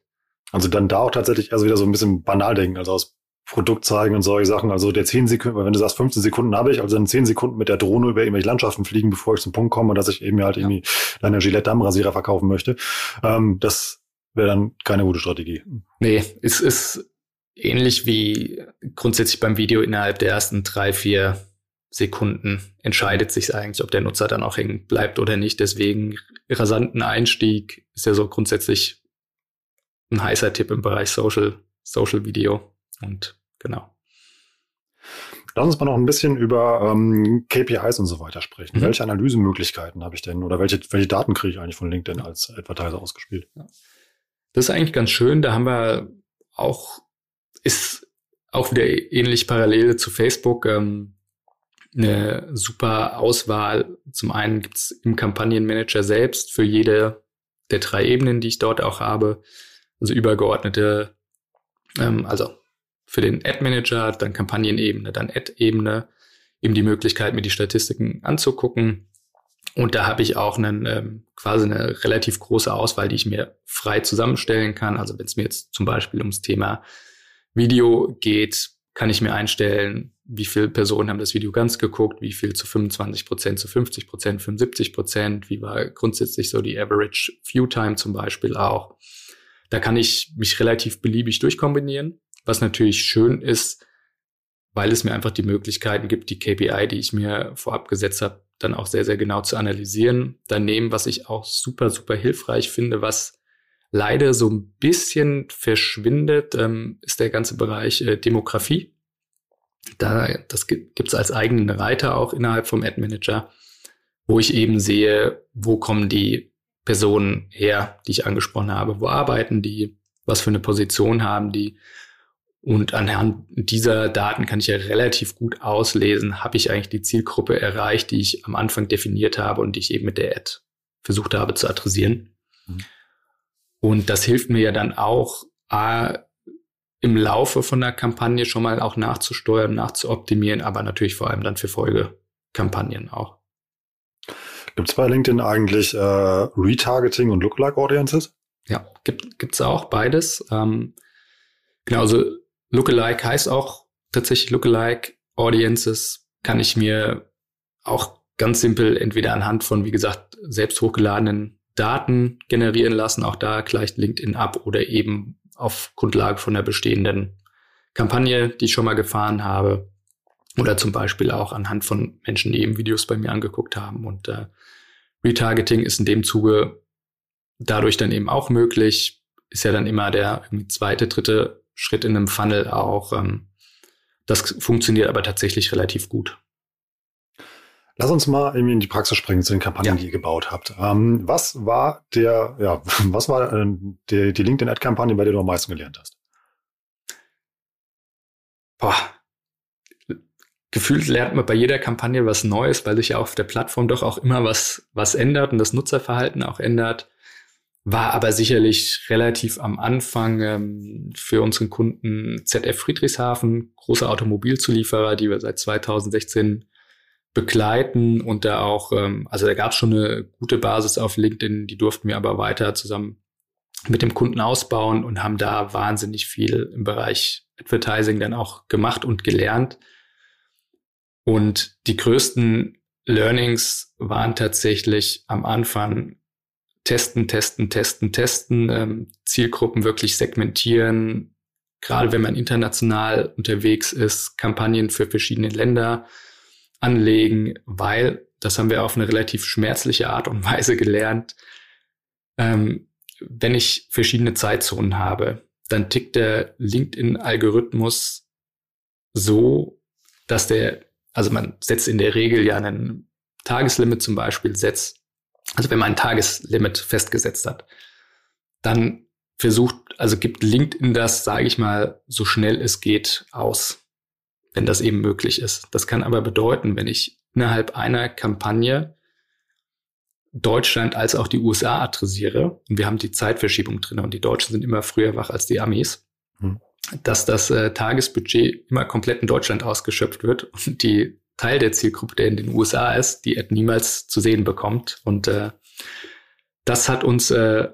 Also dann da auch tatsächlich also wieder so ein bisschen banal denken, also aus Produkt zeigen und solche Sachen. Also der 10 Sekunden, wenn du sagst 15 Sekunden habe ich, also dann 10 Sekunden mit der Drohne über irgendwelche Landschaften fliegen, bevor ich zum Punkt komme, dass ich eben halt ja. irgendwie deine Gillette Dammrasierer verkaufen möchte. Ähm, das wäre dann keine gute Strategie. Nee, es ist ähnlich wie grundsätzlich beim Video innerhalb der ersten drei, vier Sekunden entscheidet sich eigentlich, ob der Nutzer dann auch hängen bleibt oder nicht. Deswegen rasanten Einstieg ist ja so grundsätzlich ein heißer Tipp im Bereich Social, Social Video. Und Genau. Lass uns mal noch ein bisschen über ähm, KPIs und so weiter sprechen. Mhm. Welche Analysemöglichkeiten habe ich denn oder welche, welche Daten kriege ich eigentlich von LinkedIn als Advertiser ausgespielt? Das ist eigentlich ganz schön. Da haben wir auch, ist auch wieder ähnlich parallel zu Facebook. Ähm, eine super Auswahl. Zum einen gibt's im Kampagnenmanager selbst für jede der drei Ebenen, die ich dort auch habe, also übergeordnete, ähm, also für den Ad-Manager, dann Kampagnenebene, dann Ad-Ebene, eben die Möglichkeit, mir die Statistiken anzugucken. Und da habe ich auch einen, ähm, quasi eine relativ große Auswahl, die ich mir frei zusammenstellen kann. Also wenn es mir jetzt zum Beispiel ums Thema Video geht, kann ich mir einstellen, wie viele Personen haben das Video ganz geguckt, wie viel zu 25 Prozent, zu 50 Prozent, 75 Prozent, wie war grundsätzlich so die Average View Time zum Beispiel auch. Da kann ich mich relativ beliebig durchkombinieren, was natürlich schön ist, weil es mir einfach die Möglichkeiten gibt, die KPI, die ich mir vorab gesetzt habe, dann auch sehr, sehr genau zu analysieren. Daneben, was ich auch super, super hilfreich finde, was leider so ein bisschen verschwindet, ähm, ist der ganze Bereich äh, Demografie. Da, das gibt es als eigenen Reiter auch innerhalb vom Ad Manager, wo ich eben sehe, wo kommen die Personen her, die ich angesprochen habe, wo arbeiten die, was für eine Position haben die. Und anhand dieser Daten kann ich ja relativ gut auslesen, habe ich eigentlich die Zielgruppe erreicht, die ich am Anfang definiert habe und die ich eben mit der Ad versucht habe zu adressieren. Mhm. Und das hilft mir ja dann auch, A, im Laufe von der Kampagne schon mal auch nachzusteuern, nachzuoptimieren, aber natürlich vor allem dann für Folgekampagnen auch. Gibt es bei LinkedIn eigentlich äh, Retargeting und Lookalike Audiences? Ja, gibt es auch beides. Ähm, genau, also Lookalike heißt auch tatsächlich Lookalike Audiences kann ich mir auch ganz simpel entweder anhand von, wie gesagt, selbst hochgeladenen Daten generieren lassen. Auch da gleicht LinkedIn ab oder eben auf Grundlage von der bestehenden Kampagne, die ich schon mal gefahren habe. Oder zum Beispiel auch anhand von Menschen, die eben Videos bei mir angeguckt haben. Und äh, Retargeting ist in dem Zuge dadurch dann eben auch möglich. Ist ja dann immer der zweite, dritte Schritt in einem Funnel auch. Ähm, das funktioniert aber tatsächlich relativ gut. Lass uns mal in die Praxis springen zu den Kampagnen, ja. die ihr gebaut habt. Ähm, was war der, ja, [laughs] was war äh, die, die LinkedIn-Ad-Kampagne, bei der du am meisten gelernt hast? Boah. Gefühlt lernt man bei jeder Kampagne was Neues, weil sich ja auf der Plattform doch auch immer was, was ändert und das Nutzerverhalten auch ändert. War aber sicherlich relativ am Anfang ähm, für unseren Kunden ZF Friedrichshafen, großer Automobilzulieferer, die wir seit 2016 begleiten und da auch, ähm, also da gab es schon eine gute Basis auf LinkedIn, die durften wir aber weiter zusammen mit dem Kunden ausbauen und haben da wahnsinnig viel im Bereich Advertising dann auch gemacht und gelernt. Und die größten Learnings waren tatsächlich am Anfang testen, testen, testen, testen, ähm, Zielgruppen wirklich segmentieren, gerade wenn man international unterwegs ist, Kampagnen für verschiedene Länder anlegen, weil, das haben wir auf eine relativ schmerzliche Art und Weise gelernt, ähm, wenn ich verschiedene Zeitzonen habe, dann tickt der LinkedIn-Algorithmus so, dass der, also man setzt in der Regel ja einen Tageslimit zum Beispiel, setzt, also wenn man ein Tageslimit festgesetzt hat, dann versucht, also gibt LinkedIn das, sage ich mal, so schnell es geht aus wenn das eben möglich ist. Das kann aber bedeuten, wenn ich innerhalb einer Kampagne Deutschland als auch die USA adressiere, und wir haben die Zeitverschiebung drin und die Deutschen sind immer früher wach als die Amis, hm. dass das äh, Tagesbudget immer komplett in Deutschland ausgeschöpft wird und die Teil der Zielgruppe, der in den USA ist, die Ad niemals zu sehen bekommt. Und äh, das hat uns äh,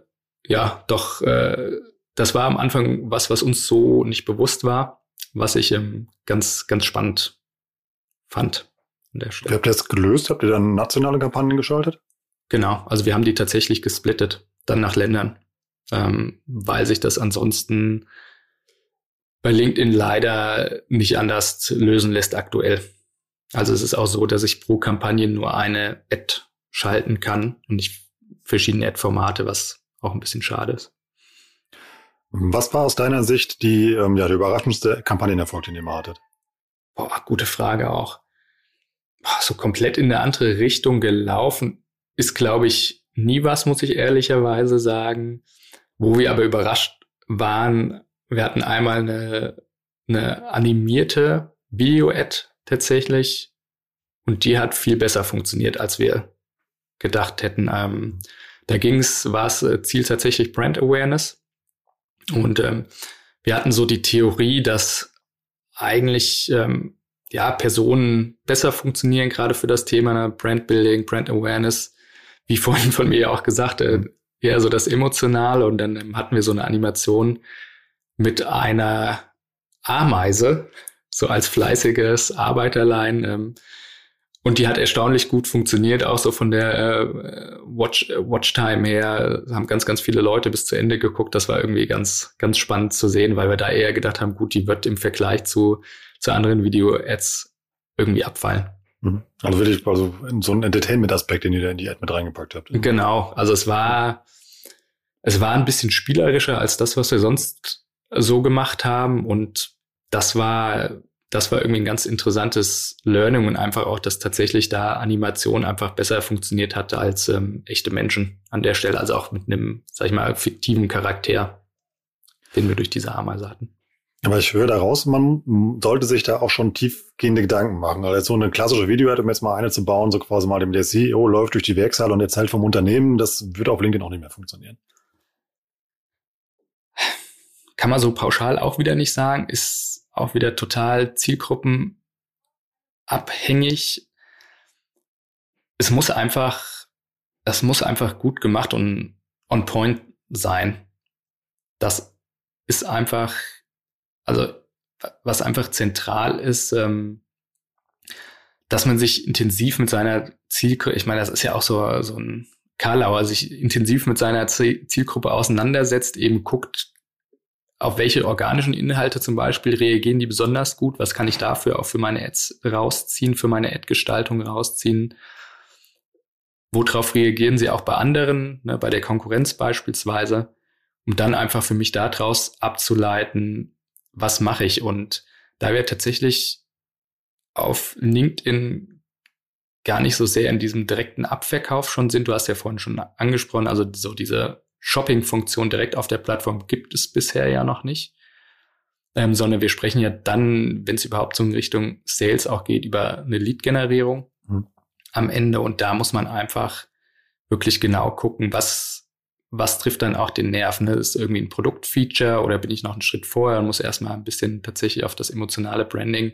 ja doch, äh, das war am Anfang was, was uns so nicht bewusst war was ich ähm, ganz, ganz spannend fand an der Stelle. Wie habt ihr das gelöst? Habt ihr dann nationale Kampagnen geschaltet? Genau, also wir haben die tatsächlich gesplittet, dann nach Ländern, ähm, weil sich das ansonsten bei LinkedIn leider nicht anders lösen lässt aktuell. Also es ist auch so, dass ich pro Kampagne nur eine Ad schalten kann und nicht verschiedene Ad-Formate, was auch ein bisschen schade ist. Was war aus deiner Sicht die, ähm, ja, der überraschendste Kampagnenerfolg, den ihr mal hattet? Boah, gute Frage auch. Boah, so komplett in eine andere Richtung gelaufen ist, glaube ich, nie was, muss ich ehrlicherweise sagen. Wo wir aber überrascht waren, wir hatten einmal eine, eine animierte Video-Ad tatsächlich Und die hat viel besser funktioniert, als wir gedacht hätten. Ähm, da ging es, war es äh, Ziel tatsächlich Brand Awareness. Und ähm, wir hatten so die Theorie, dass eigentlich ähm, ja Personen besser funktionieren, gerade für das Thema ne? Brand Building, Brand Awareness, wie vorhin von mir auch gesagt, äh, eher so das Emotionale. Und dann ähm, hatten wir so eine Animation mit einer Ameise, so als fleißiges Arbeiterlein. Ähm, und die hat erstaunlich gut funktioniert, auch so von der äh, Watch, äh, Watchtime her. Haben ganz, ganz viele Leute bis zu Ende geguckt. Das war irgendwie ganz, ganz spannend zu sehen, weil wir da eher gedacht haben, gut, die wird im Vergleich zu, zu anderen Video-Ads irgendwie abfallen. Mhm. Also wirklich also so ein Entertainment-Aspekt, den ihr da in die Ad mit reingepackt habt. Genau. Also es war, es war ein bisschen spielerischer als das, was wir sonst so gemacht haben. Und das war das war irgendwie ein ganz interessantes Learning und einfach auch, dass tatsächlich da Animation einfach besser funktioniert hatte als ähm, echte Menschen an der Stelle, also auch mit einem, sag ich mal, fiktiven Charakter, den wir durch diese Ameise hatten. Aber ich höre daraus, man sollte sich da auch schon tiefgehende Gedanken machen. Also so eine klassische Video um jetzt mal eine zu bauen, so quasi mal dem der CEO läuft durch die Werkshalle und erzählt vom Unternehmen, das wird auf LinkedIn auch nicht mehr funktionieren. Kann man so pauschal auch wieder nicht sagen, ist auch wieder total zielgruppenabhängig. Es muss einfach, es muss einfach gut gemacht und on point sein. Das ist einfach, also was einfach zentral ist, ähm, dass man sich intensiv mit seiner Zielgruppe, ich meine, das ist ja auch so, so ein Karlauer, sich intensiv mit seiner Zielgruppe auseinandersetzt, eben guckt, auf welche organischen Inhalte zum Beispiel reagieren die besonders gut? Was kann ich dafür auch für meine Ads rausziehen, für meine Ad-Gestaltung rausziehen? Worauf reagieren sie auch bei anderen, ne, bei der Konkurrenz beispielsweise, um dann einfach für mich daraus abzuleiten, was mache ich? Und da wir tatsächlich auf LinkedIn gar nicht so sehr in diesem direkten Abverkauf schon sind, du hast ja vorhin schon angesprochen, also so diese Shopping-Funktion direkt auf der Plattform gibt es bisher ja noch nicht. Ähm, sondern wir sprechen ja dann, wenn es überhaupt so in Richtung Sales auch geht, über eine Lead-Generierung mhm. am Ende. Und da muss man einfach wirklich genau gucken, was, was trifft dann auch den Nerv. Ne? Ist irgendwie ein Produktfeature oder bin ich noch einen Schritt vorher und muss erstmal ein bisschen tatsächlich auf das emotionale Branding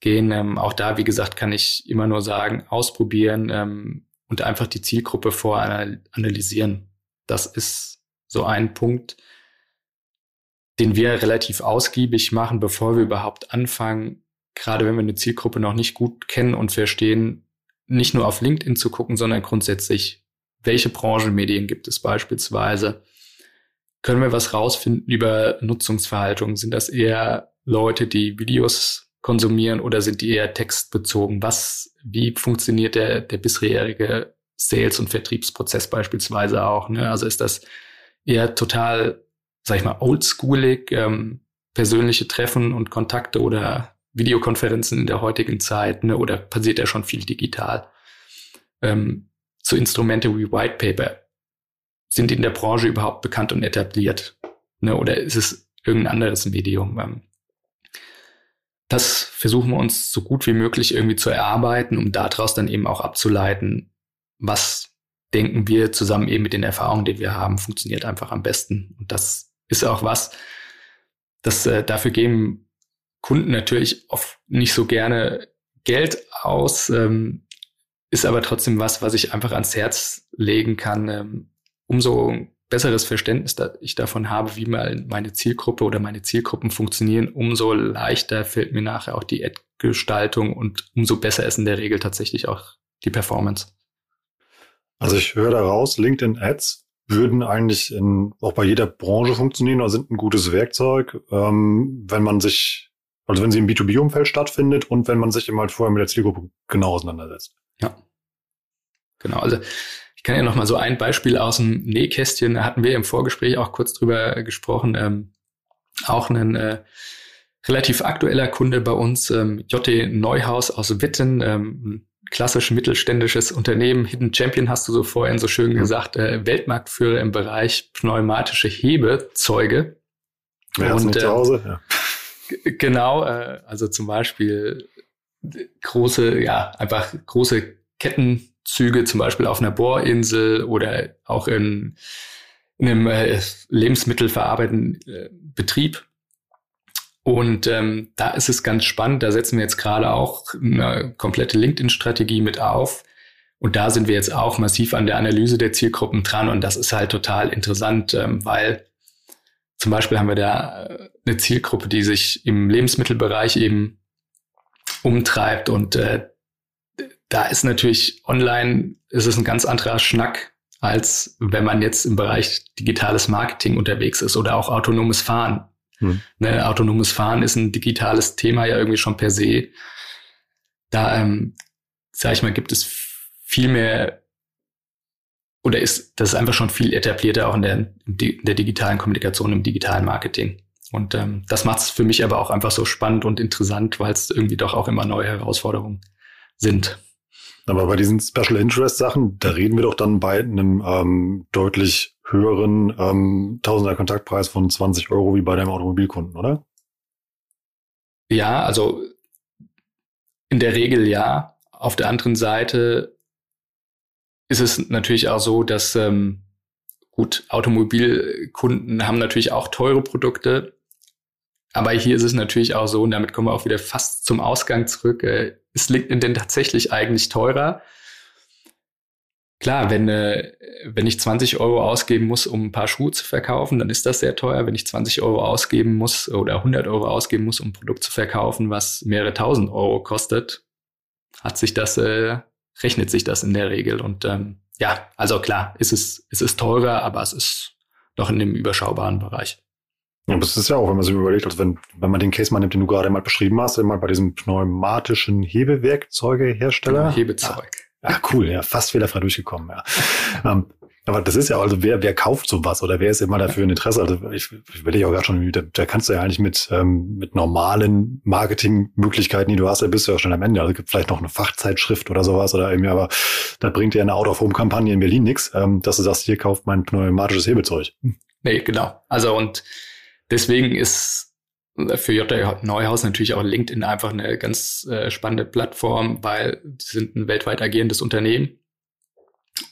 gehen. Ähm, auch da, wie gesagt, kann ich immer nur sagen, ausprobieren ähm, und einfach die Zielgruppe voranalysieren. Das ist so ein Punkt, den wir relativ ausgiebig machen, bevor wir überhaupt anfangen, gerade wenn wir eine Zielgruppe noch nicht gut kennen und verstehen, nicht nur auf LinkedIn zu gucken, sondern grundsätzlich, welche Branchenmedien gibt es beispielsweise? Können wir was rausfinden über Nutzungsverhaltung? Sind das eher Leute, die Videos konsumieren oder sind die eher textbezogen? Was, wie funktioniert der, der bisherige Sales- und Vertriebsprozess beispielsweise auch. Ne? Also ist das eher total, sag ich mal, oldschoolig, ähm, persönliche Treffen und Kontakte oder Videokonferenzen in der heutigen Zeit, ne? oder passiert ja schon viel digital? Ähm, so Instrumente wie White Paper sind in der Branche überhaupt bekannt und etabliert? Ne? Oder ist es irgendein anderes Medium? Ähm, das versuchen wir uns so gut wie möglich irgendwie zu erarbeiten, um daraus dann eben auch abzuleiten, was denken wir zusammen eben mit den Erfahrungen, die wir haben, funktioniert einfach am besten. Und das ist auch was, das äh, dafür geben Kunden natürlich oft nicht so gerne Geld aus, ähm, ist aber trotzdem was, was ich einfach ans Herz legen kann. Ähm, umso besseres Verständnis da ich davon habe, wie mal meine Zielgruppe oder meine Zielgruppen funktionieren, umso leichter fällt mir nachher auch die Ad-Gestaltung und umso besser ist in der Regel tatsächlich auch die Performance. Also ich höre daraus, LinkedIn Ads würden eigentlich in, auch bei jeder Branche funktionieren oder sind ein gutes Werkzeug, ähm, wenn man sich, also wenn sie im B2B-Umfeld stattfindet und wenn man sich eben halt vorher mit der Zielgruppe genau auseinandersetzt. Ja. Genau, also ich kann ja noch mal so ein Beispiel aus dem Nähkästchen, da hatten wir im Vorgespräch auch kurz drüber gesprochen, ähm, auch ein äh, relativ aktueller Kunde bei uns, ähm, JT Neuhaus aus Witten, ähm, klassisch mittelständisches Unternehmen, Hidden Champion hast du so vorhin so schön gesagt, äh, Weltmarktführer im Bereich pneumatische Hebezeuge. Wer und, äh, zu Hause? Ja. Genau, äh, also zum Beispiel große, ja, einfach große Kettenzüge, zum Beispiel auf einer Bohrinsel oder auch in, in einem äh, lebensmittelverarbeitenden äh, Betrieb. Und ähm, da ist es ganz spannend, da setzen wir jetzt gerade auch eine komplette LinkedIn-Strategie mit auf. Und da sind wir jetzt auch massiv an der Analyse der Zielgruppen dran. Und das ist halt total interessant, ähm, weil zum Beispiel haben wir da äh, eine Zielgruppe, die sich im Lebensmittelbereich eben umtreibt. Und äh, da ist natürlich online, ist es ein ganz anderer Schnack, als wenn man jetzt im Bereich digitales Marketing unterwegs ist oder auch autonomes Fahren. Hm. Ne, autonomes Fahren ist ein digitales Thema ja irgendwie schon per se. Da, ähm, sag ich mal, gibt es viel mehr oder ist das ist einfach schon viel etablierter auch in der, in der digitalen Kommunikation, im digitalen Marketing. Und ähm, das macht es für mich aber auch einfach so spannend und interessant, weil es irgendwie doch auch immer neue Herausforderungen sind. Aber bei diesen Special Interest Sachen, da reden wir doch dann bei einem ähm, deutlich höheren ähm, Tausender Kontaktpreis von 20 Euro wie bei deinem Automobilkunden, oder? Ja, also in der Regel ja. Auf der anderen Seite ist es natürlich auch so, dass ähm, gut, Automobilkunden haben natürlich auch teure Produkte, aber hier ist es natürlich auch so, und damit kommen wir auch wieder fast zum Ausgang zurück, äh, ist LinkedIn denn tatsächlich eigentlich teurer? Klar, wenn, äh, wenn ich 20 Euro ausgeben muss, um ein paar Schuhe zu verkaufen, dann ist das sehr teuer. Wenn ich 20 Euro ausgeben muss oder 100 Euro ausgeben muss, um ein Produkt zu verkaufen, was mehrere tausend Euro kostet, hat sich das, äh, rechnet sich das in der Regel. Und ähm, ja, also klar, es ist, es ist teurer, aber es ist noch in dem überschaubaren Bereich. Ja, aber es ist ja auch, wenn man sich überlegt, also wenn, wenn man den Case mal nimmt, den du gerade mal beschrieben hast, immer bei diesem pneumatischen Hebewerkzeugehersteller. Genau, Hebezeug. Ah, cool, ja, fast fehlerfrei durchgekommen, ja. ähm, aber das ist ja, also wer, wer kauft sowas oder wer ist immer dafür ein Interesse? Also ich, ich will dich auch gerade schon, da, da kannst du ja eigentlich mit, ähm, mit normalen Marketingmöglichkeiten, die du hast, da bist du ja schon am Ende. Also es gibt vielleicht noch eine Fachzeitschrift oder sowas oder irgendwie, aber da bringt dir eine Out-of-Home-Kampagne in Berlin nichts, ähm, dass du sagst, hier kauft mein pneumatisches Hebezeug. Nee, genau. Also und deswegen ist für J. Neuhaus natürlich auch LinkedIn einfach eine ganz äh, spannende Plattform, weil sie sind ein weltweit agierendes Unternehmen.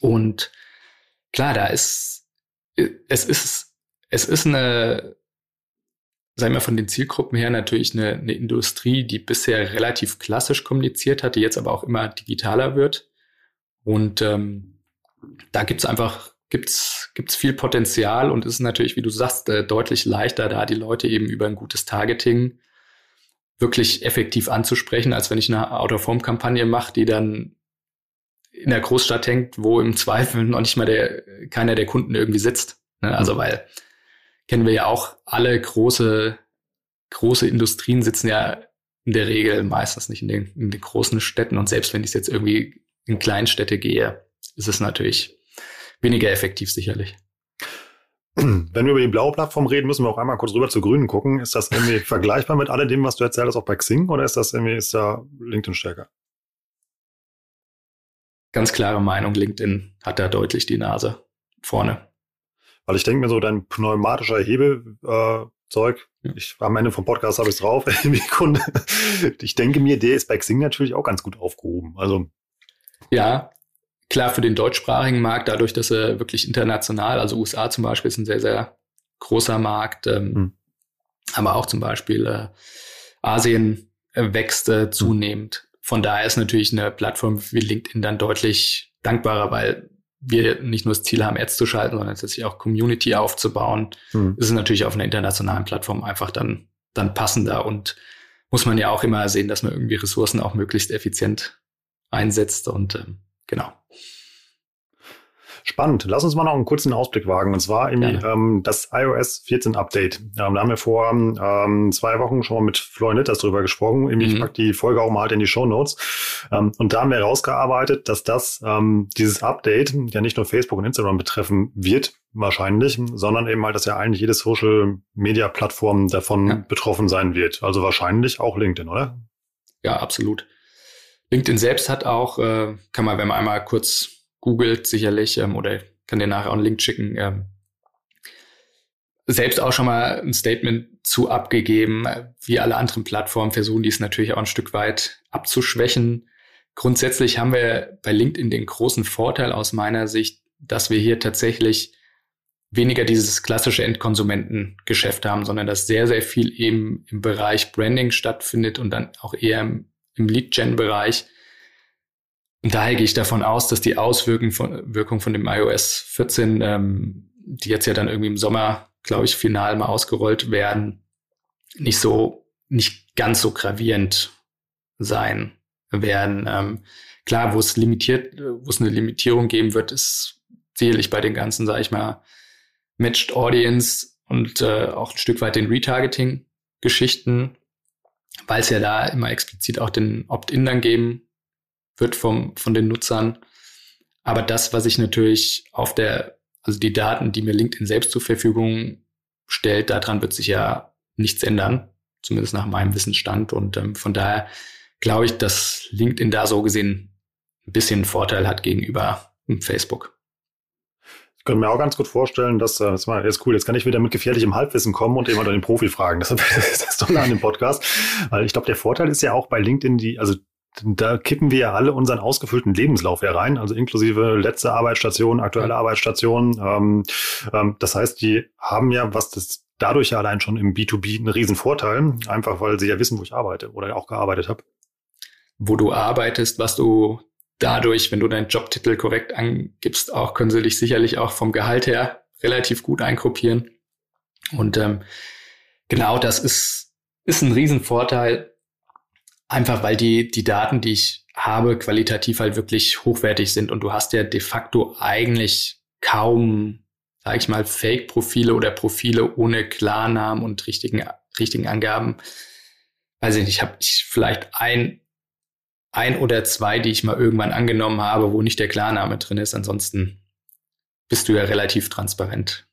Und klar, da ist, es ist, es ist eine, sagen wir von den Zielgruppen her natürlich eine, eine Industrie, die bisher relativ klassisch kommuniziert hat, die jetzt aber auch immer digitaler wird. Und ähm, da gibt's einfach gibt's gibt's viel Potenzial und ist natürlich, wie du sagst, äh, deutlich leichter, da die Leute eben über ein gutes Targeting wirklich effektiv anzusprechen, als wenn ich eine Out-of-Home-Kampagne mache, die dann in der Großstadt hängt, wo im [laughs] Zweifel noch nicht mal der, keiner der Kunden irgendwie sitzt. Ne? Also, mhm. weil kennen wir ja auch alle große, große Industrien sitzen ja in der Regel meistens nicht in den, in den großen Städten. Und selbst wenn ich jetzt irgendwie in Kleinstädte gehe, ist es natürlich weniger effektiv sicherlich. Wenn wir über die blaue Plattform reden, müssen wir auch einmal kurz rüber zur grünen gucken. Ist das irgendwie [laughs] vergleichbar mit all dem, was du erzählt hast, auch bei Xing, oder ist das irgendwie, ist da LinkedIn stärker? Ganz klare Meinung, LinkedIn hat da deutlich die Nase vorne. Weil ich denke mir so, dein pneumatischer Hebezeug, äh, ich am Ende vom Podcast habe ich es drauf, [laughs] ich denke mir, der ist bei Xing natürlich auch ganz gut aufgehoben. Also ja, Klar, für den deutschsprachigen Markt, dadurch, dass er wirklich international, also USA zum Beispiel ist ein sehr, sehr großer Markt, ähm, mhm. aber auch zum Beispiel äh, Asien äh, wächst äh, zunehmend. Von daher ist natürlich eine Plattform wie LinkedIn dann deutlich dankbarer, weil wir nicht nur das Ziel haben, Ads zu schalten, sondern tatsächlich auch Community aufzubauen. Mhm. ist natürlich auf einer internationalen Plattform einfach dann, dann passender und muss man ja auch immer sehen, dass man irgendwie Ressourcen auch möglichst effizient einsetzt und ähm, genau. Spannend. Lass uns mal noch einen kurzen Ausblick wagen. Und zwar irgendwie ähm, das iOS 14 Update. Ähm, da haben wir vor ähm, zwei Wochen schon mal mit Florian Nitters drüber gesprochen. Mhm. Ich pack die Folge auch mal halt in die Show Notes. Ähm, und da haben wir herausgearbeitet, dass das ähm, dieses Update ja nicht nur Facebook und Instagram betreffen wird, wahrscheinlich, sondern eben halt, dass ja eigentlich jede Social Media Plattform davon ja. betroffen sein wird. Also wahrscheinlich auch LinkedIn, oder? Ja, absolut. LinkedIn selbst hat auch, äh, kann man, wenn man einmal kurz googelt, sicherlich, ähm, oder kann dir nachher auch einen Link schicken, ähm, selbst auch schon mal ein Statement zu abgegeben. Wie alle anderen Plattformen versuchen die es natürlich auch ein Stück weit abzuschwächen. Grundsätzlich haben wir bei LinkedIn den großen Vorteil aus meiner Sicht, dass wir hier tatsächlich weniger dieses klassische Endkonsumentengeschäft haben, sondern dass sehr, sehr viel eben im Bereich Branding stattfindet und dann auch eher im, im Lead-Gen-Bereich. Und daher gehe ich davon aus, dass die Auswirkung von, Wirkung von dem iOS 14, ähm, die jetzt ja dann irgendwie im Sommer, glaube ich, final mal ausgerollt werden, nicht so, nicht ganz so gravierend sein werden. Ähm, klar, wo es limitiert, wo es eine Limitierung geben wird, ist sicherlich bei den ganzen, sage ich mal, Matched Audience und äh, auch ein Stück weit den Retargeting-Geschichten, weil es ja da immer explizit auch den Opt-in dann geben wird vom, von den Nutzern. Aber das, was ich natürlich auf der, also die Daten, die mir LinkedIn selbst zur Verfügung stellt, daran wird sich ja nichts ändern, zumindest nach meinem Wissensstand. Und ähm, von daher glaube ich, dass LinkedIn da so gesehen ein bisschen Vorteil hat gegenüber Facebook. Ich könnte mir auch ganz gut vorstellen, dass, äh, das war jetzt cool, jetzt kann ich wieder mit gefährlichem Halbwissen kommen und jemand den Profi fragen. Das [laughs] ist das Tolle an dem Podcast. Weil ich glaube, der Vorteil ist ja auch bei LinkedIn, die, also da kippen wir ja alle unseren ausgefüllten Lebenslauf herein, also inklusive letzte Arbeitsstation, aktuelle Arbeitsstation. Ähm, ähm, das heißt, die haben ja, was das dadurch ja allein schon im B2B einen riesen Vorteil, einfach weil sie ja wissen, wo ich arbeite oder auch gearbeitet habe. Wo du arbeitest, was du dadurch, wenn du deinen Jobtitel korrekt angibst, auch können sie dich sicherlich auch vom Gehalt her relativ gut eingruppieren. Und ähm, genau das ist, ist ein Riesenvorteil, einfach weil die, die Daten, die ich habe, qualitativ halt wirklich hochwertig sind. Und du hast ja de facto eigentlich kaum, sag ich mal, Fake-Profile oder Profile ohne Klarnamen und richtigen, richtigen Angaben. Also ich habe ich vielleicht ein ein oder zwei, die ich mal irgendwann angenommen habe, wo nicht der Klarname drin ist. Ansonsten bist du ja relativ transparent.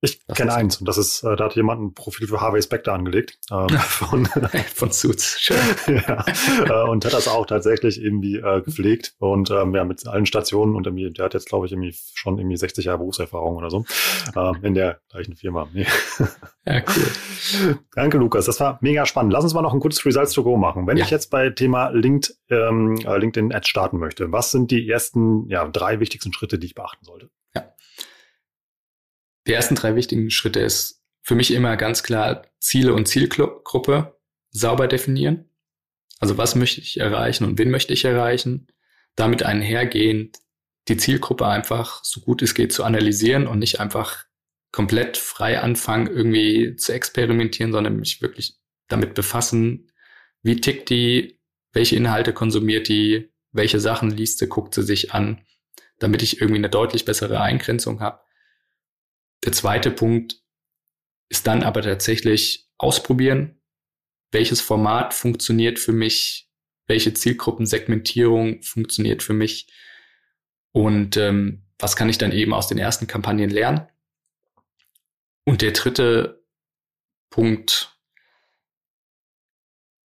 Ich kenne eins und das ist, äh, da hat jemand ein Profil für Harvey Specter angelegt. Ähm, [laughs] von, [laughs] von Suits. Schön. [laughs] ja, äh, und hat das auch tatsächlich irgendwie äh, gepflegt und ähm, ja, mit allen Stationen und irgendwie, der hat jetzt, glaube ich, irgendwie schon irgendwie 60 Jahre Berufserfahrung oder so äh, in der gleichen Firma. Nee. Ja, cool. Danke, Lukas. Das war mega spannend. Lass uns mal noch ein kurzes Results to go machen. Wenn ja. ich jetzt bei Thema Linked, ähm, äh, LinkedIn Ads starten möchte, was sind die ersten ja, drei wichtigsten Schritte, die ich beachten sollte? Die ersten drei wichtigen Schritte ist für mich immer ganz klar Ziele und Zielgruppe sauber definieren. Also was möchte ich erreichen und wen möchte ich erreichen? Damit einhergehend die Zielgruppe einfach so gut es geht zu analysieren und nicht einfach komplett frei anfangen, irgendwie zu experimentieren, sondern mich wirklich damit befassen, wie tickt die, welche Inhalte konsumiert die, welche Sachen liest sie, guckt sie sich an, damit ich irgendwie eine deutlich bessere Eingrenzung habe. Der zweite Punkt ist dann aber tatsächlich ausprobieren, welches Format funktioniert für mich, welche Zielgruppensegmentierung funktioniert für mich und ähm, was kann ich dann eben aus den ersten Kampagnen lernen. Und der dritte Punkt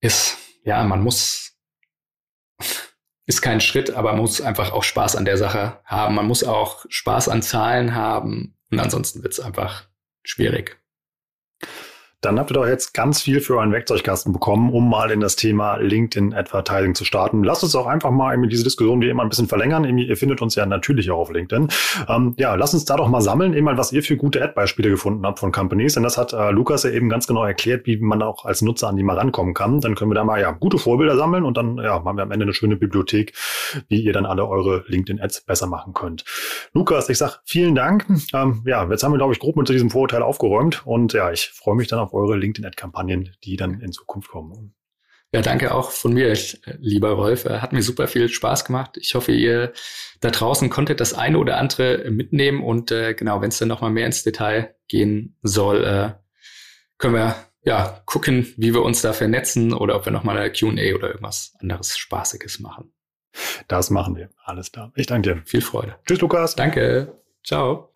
ist, ja, man muss, ist kein Schritt, aber man muss einfach auch Spaß an der Sache haben. Man muss auch Spaß an Zahlen haben und ansonsten wird es einfach schwierig. Dann habt ihr doch jetzt ganz viel für euren Werkzeugkasten bekommen, um mal in das Thema LinkedIn Advertising zu starten. Lasst uns auch einfach mal in diese Diskussion wie immer ein bisschen verlängern. Ihr findet uns ja natürlich auch auf LinkedIn. Ähm, ja, lasst uns da doch mal sammeln, eben mal, was ihr für gute Ad-Beispiele gefunden habt von Companies. Denn das hat äh, Lukas ja eben ganz genau erklärt, wie man auch als Nutzer an die mal rankommen kann. Dann können wir da mal ja gute Vorbilder sammeln und dann ja, haben wir am Ende eine schöne Bibliothek, wie ihr dann alle eure LinkedIn-Ads besser machen könnt. Lukas, ich sag vielen Dank. Ähm, ja, jetzt haben wir, glaube ich, grob mit diesem Vorurteil aufgeräumt und ja, ich freue mich dann auf eure LinkedIn-Ad-Kampagnen, die dann in Zukunft kommen. Ja, danke auch von mir, lieber Rolf. Hat mir super viel Spaß gemacht. Ich hoffe, ihr da draußen konntet das eine oder andere mitnehmen und äh, genau, wenn es dann nochmal mehr ins Detail gehen soll, äh, können wir ja gucken, wie wir uns da vernetzen oder ob wir nochmal eine Q&A oder irgendwas anderes Spaßiges machen. Das machen wir. Alles da. Ich danke dir. Viel Freude. Tschüss, Lukas. Danke. Ciao.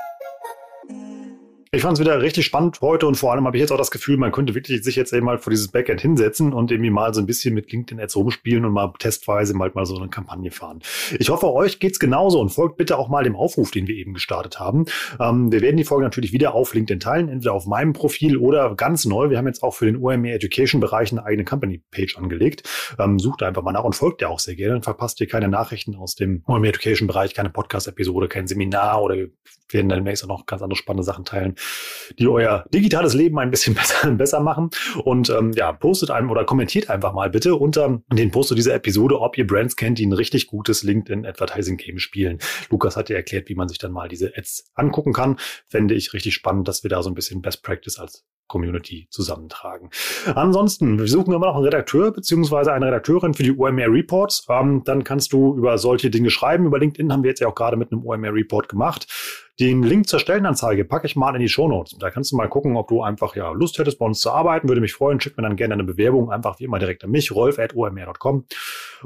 Ich fand es wieder richtig spannend heute und vor allem habe ich jetzt auch das Gefühl, man könnte wirklich sich jetzt eben mal vor dieses Backend hinsetzen und irgendwie mal so ein bisschen mit LinkedIn Ads rumspielen und mal testweise mal, mal so eine Kampagne fahren. Ich hoffe, euch geht's genauso und folgt bitte auch mal dem Aufruf, den wir eben gestartet haben. Ähm, wir werden die Folge natürlich wieder auf LinkedIn teilen, entweder auf meinem Profil oder ganz neu. Wir haben jetzt auch für den OMR Education Bereich eine eigene Company Page angelegt. Ähm, sucht einfach mal nach und folgt ja auch sehr gerne. Dann verpasst ihr keine Nachrichten aus dem OMR Education Bereich, keine Podcast-Episode, kein Seminar oder wir werden dann demnächst auch noch ganz andere spannende Sachen teilen die euer digitales Leben ein bisschen [laughs] besser, besser machen. Und ähm, ja, postet einem oder kommentiert einfach mal bitte unter den Post zu dieser Episode, ob ihr Brands kennt, die ein richtig gutes LinkedIn Advertising Game spielen. Lukas hat ja erklärt, wie man sich dann mal diese Ads angucken kann. Fände ich richtig spannend, dass wir da so ein bisschen Best Practice als Community zusammentragen. Ansonsten, wir suchen immer noch einen Redakteur beziehungsweise eine Redakteurin für die OMR Reports. Ähm, dann kannst du über solche Dinge schreiben. Über LinkedIn haben wir jetzt ja auch gerade mit einem OMR Report gemacht. Den Link zur Stellenanzeige packe ich mal in die Show Notes. Da kannst du mal gucken, ob du einfach ja Lust hättest, bei uns zu arbeiten. Würde mich freuen. Schick mir dann gerne eine Bewerbung einfach wie immer direkt an mich, rolf.omr.com.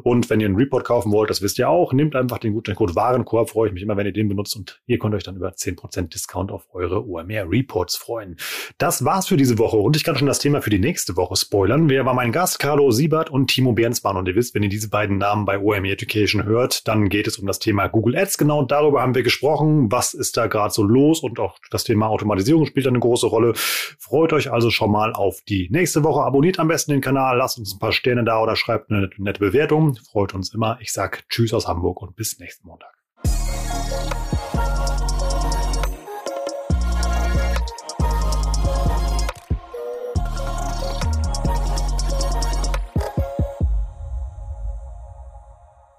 Und wenn ihr einen Report kaufen wollt, das wisst ihr auch, nehmt einfach den Gutscheincode Warenkorb. Freue ich mich immer, wenn ihr den benutzt und ihr könnt euch dann über 10% Discount auf eure OMR Reports freuen. Das war's für diese Woche und ich kann schon das Thema für die nächste Woche spoilern. Wer war mein Gast? Carlo Siebert und Timo Bernsmann. Und ihr wisst, wenn ihr diese beiden Namen bei OMR Education hört, dann geht es um das Thema Google Ads. Genau darüber haben wir gesprochen. Was ist da gerade so los und auch das Thema Automatisierung spielt eine große Rolle. Freut euch also schon mal auf die nächste Woche. Abonniert am besten den Kanal, lasst uns ein paar Sterne da oder schreibt eine nette Bewertung. Freut uns immer. Ich sag Tschüss aus Hamburg und bis nächsten Montag.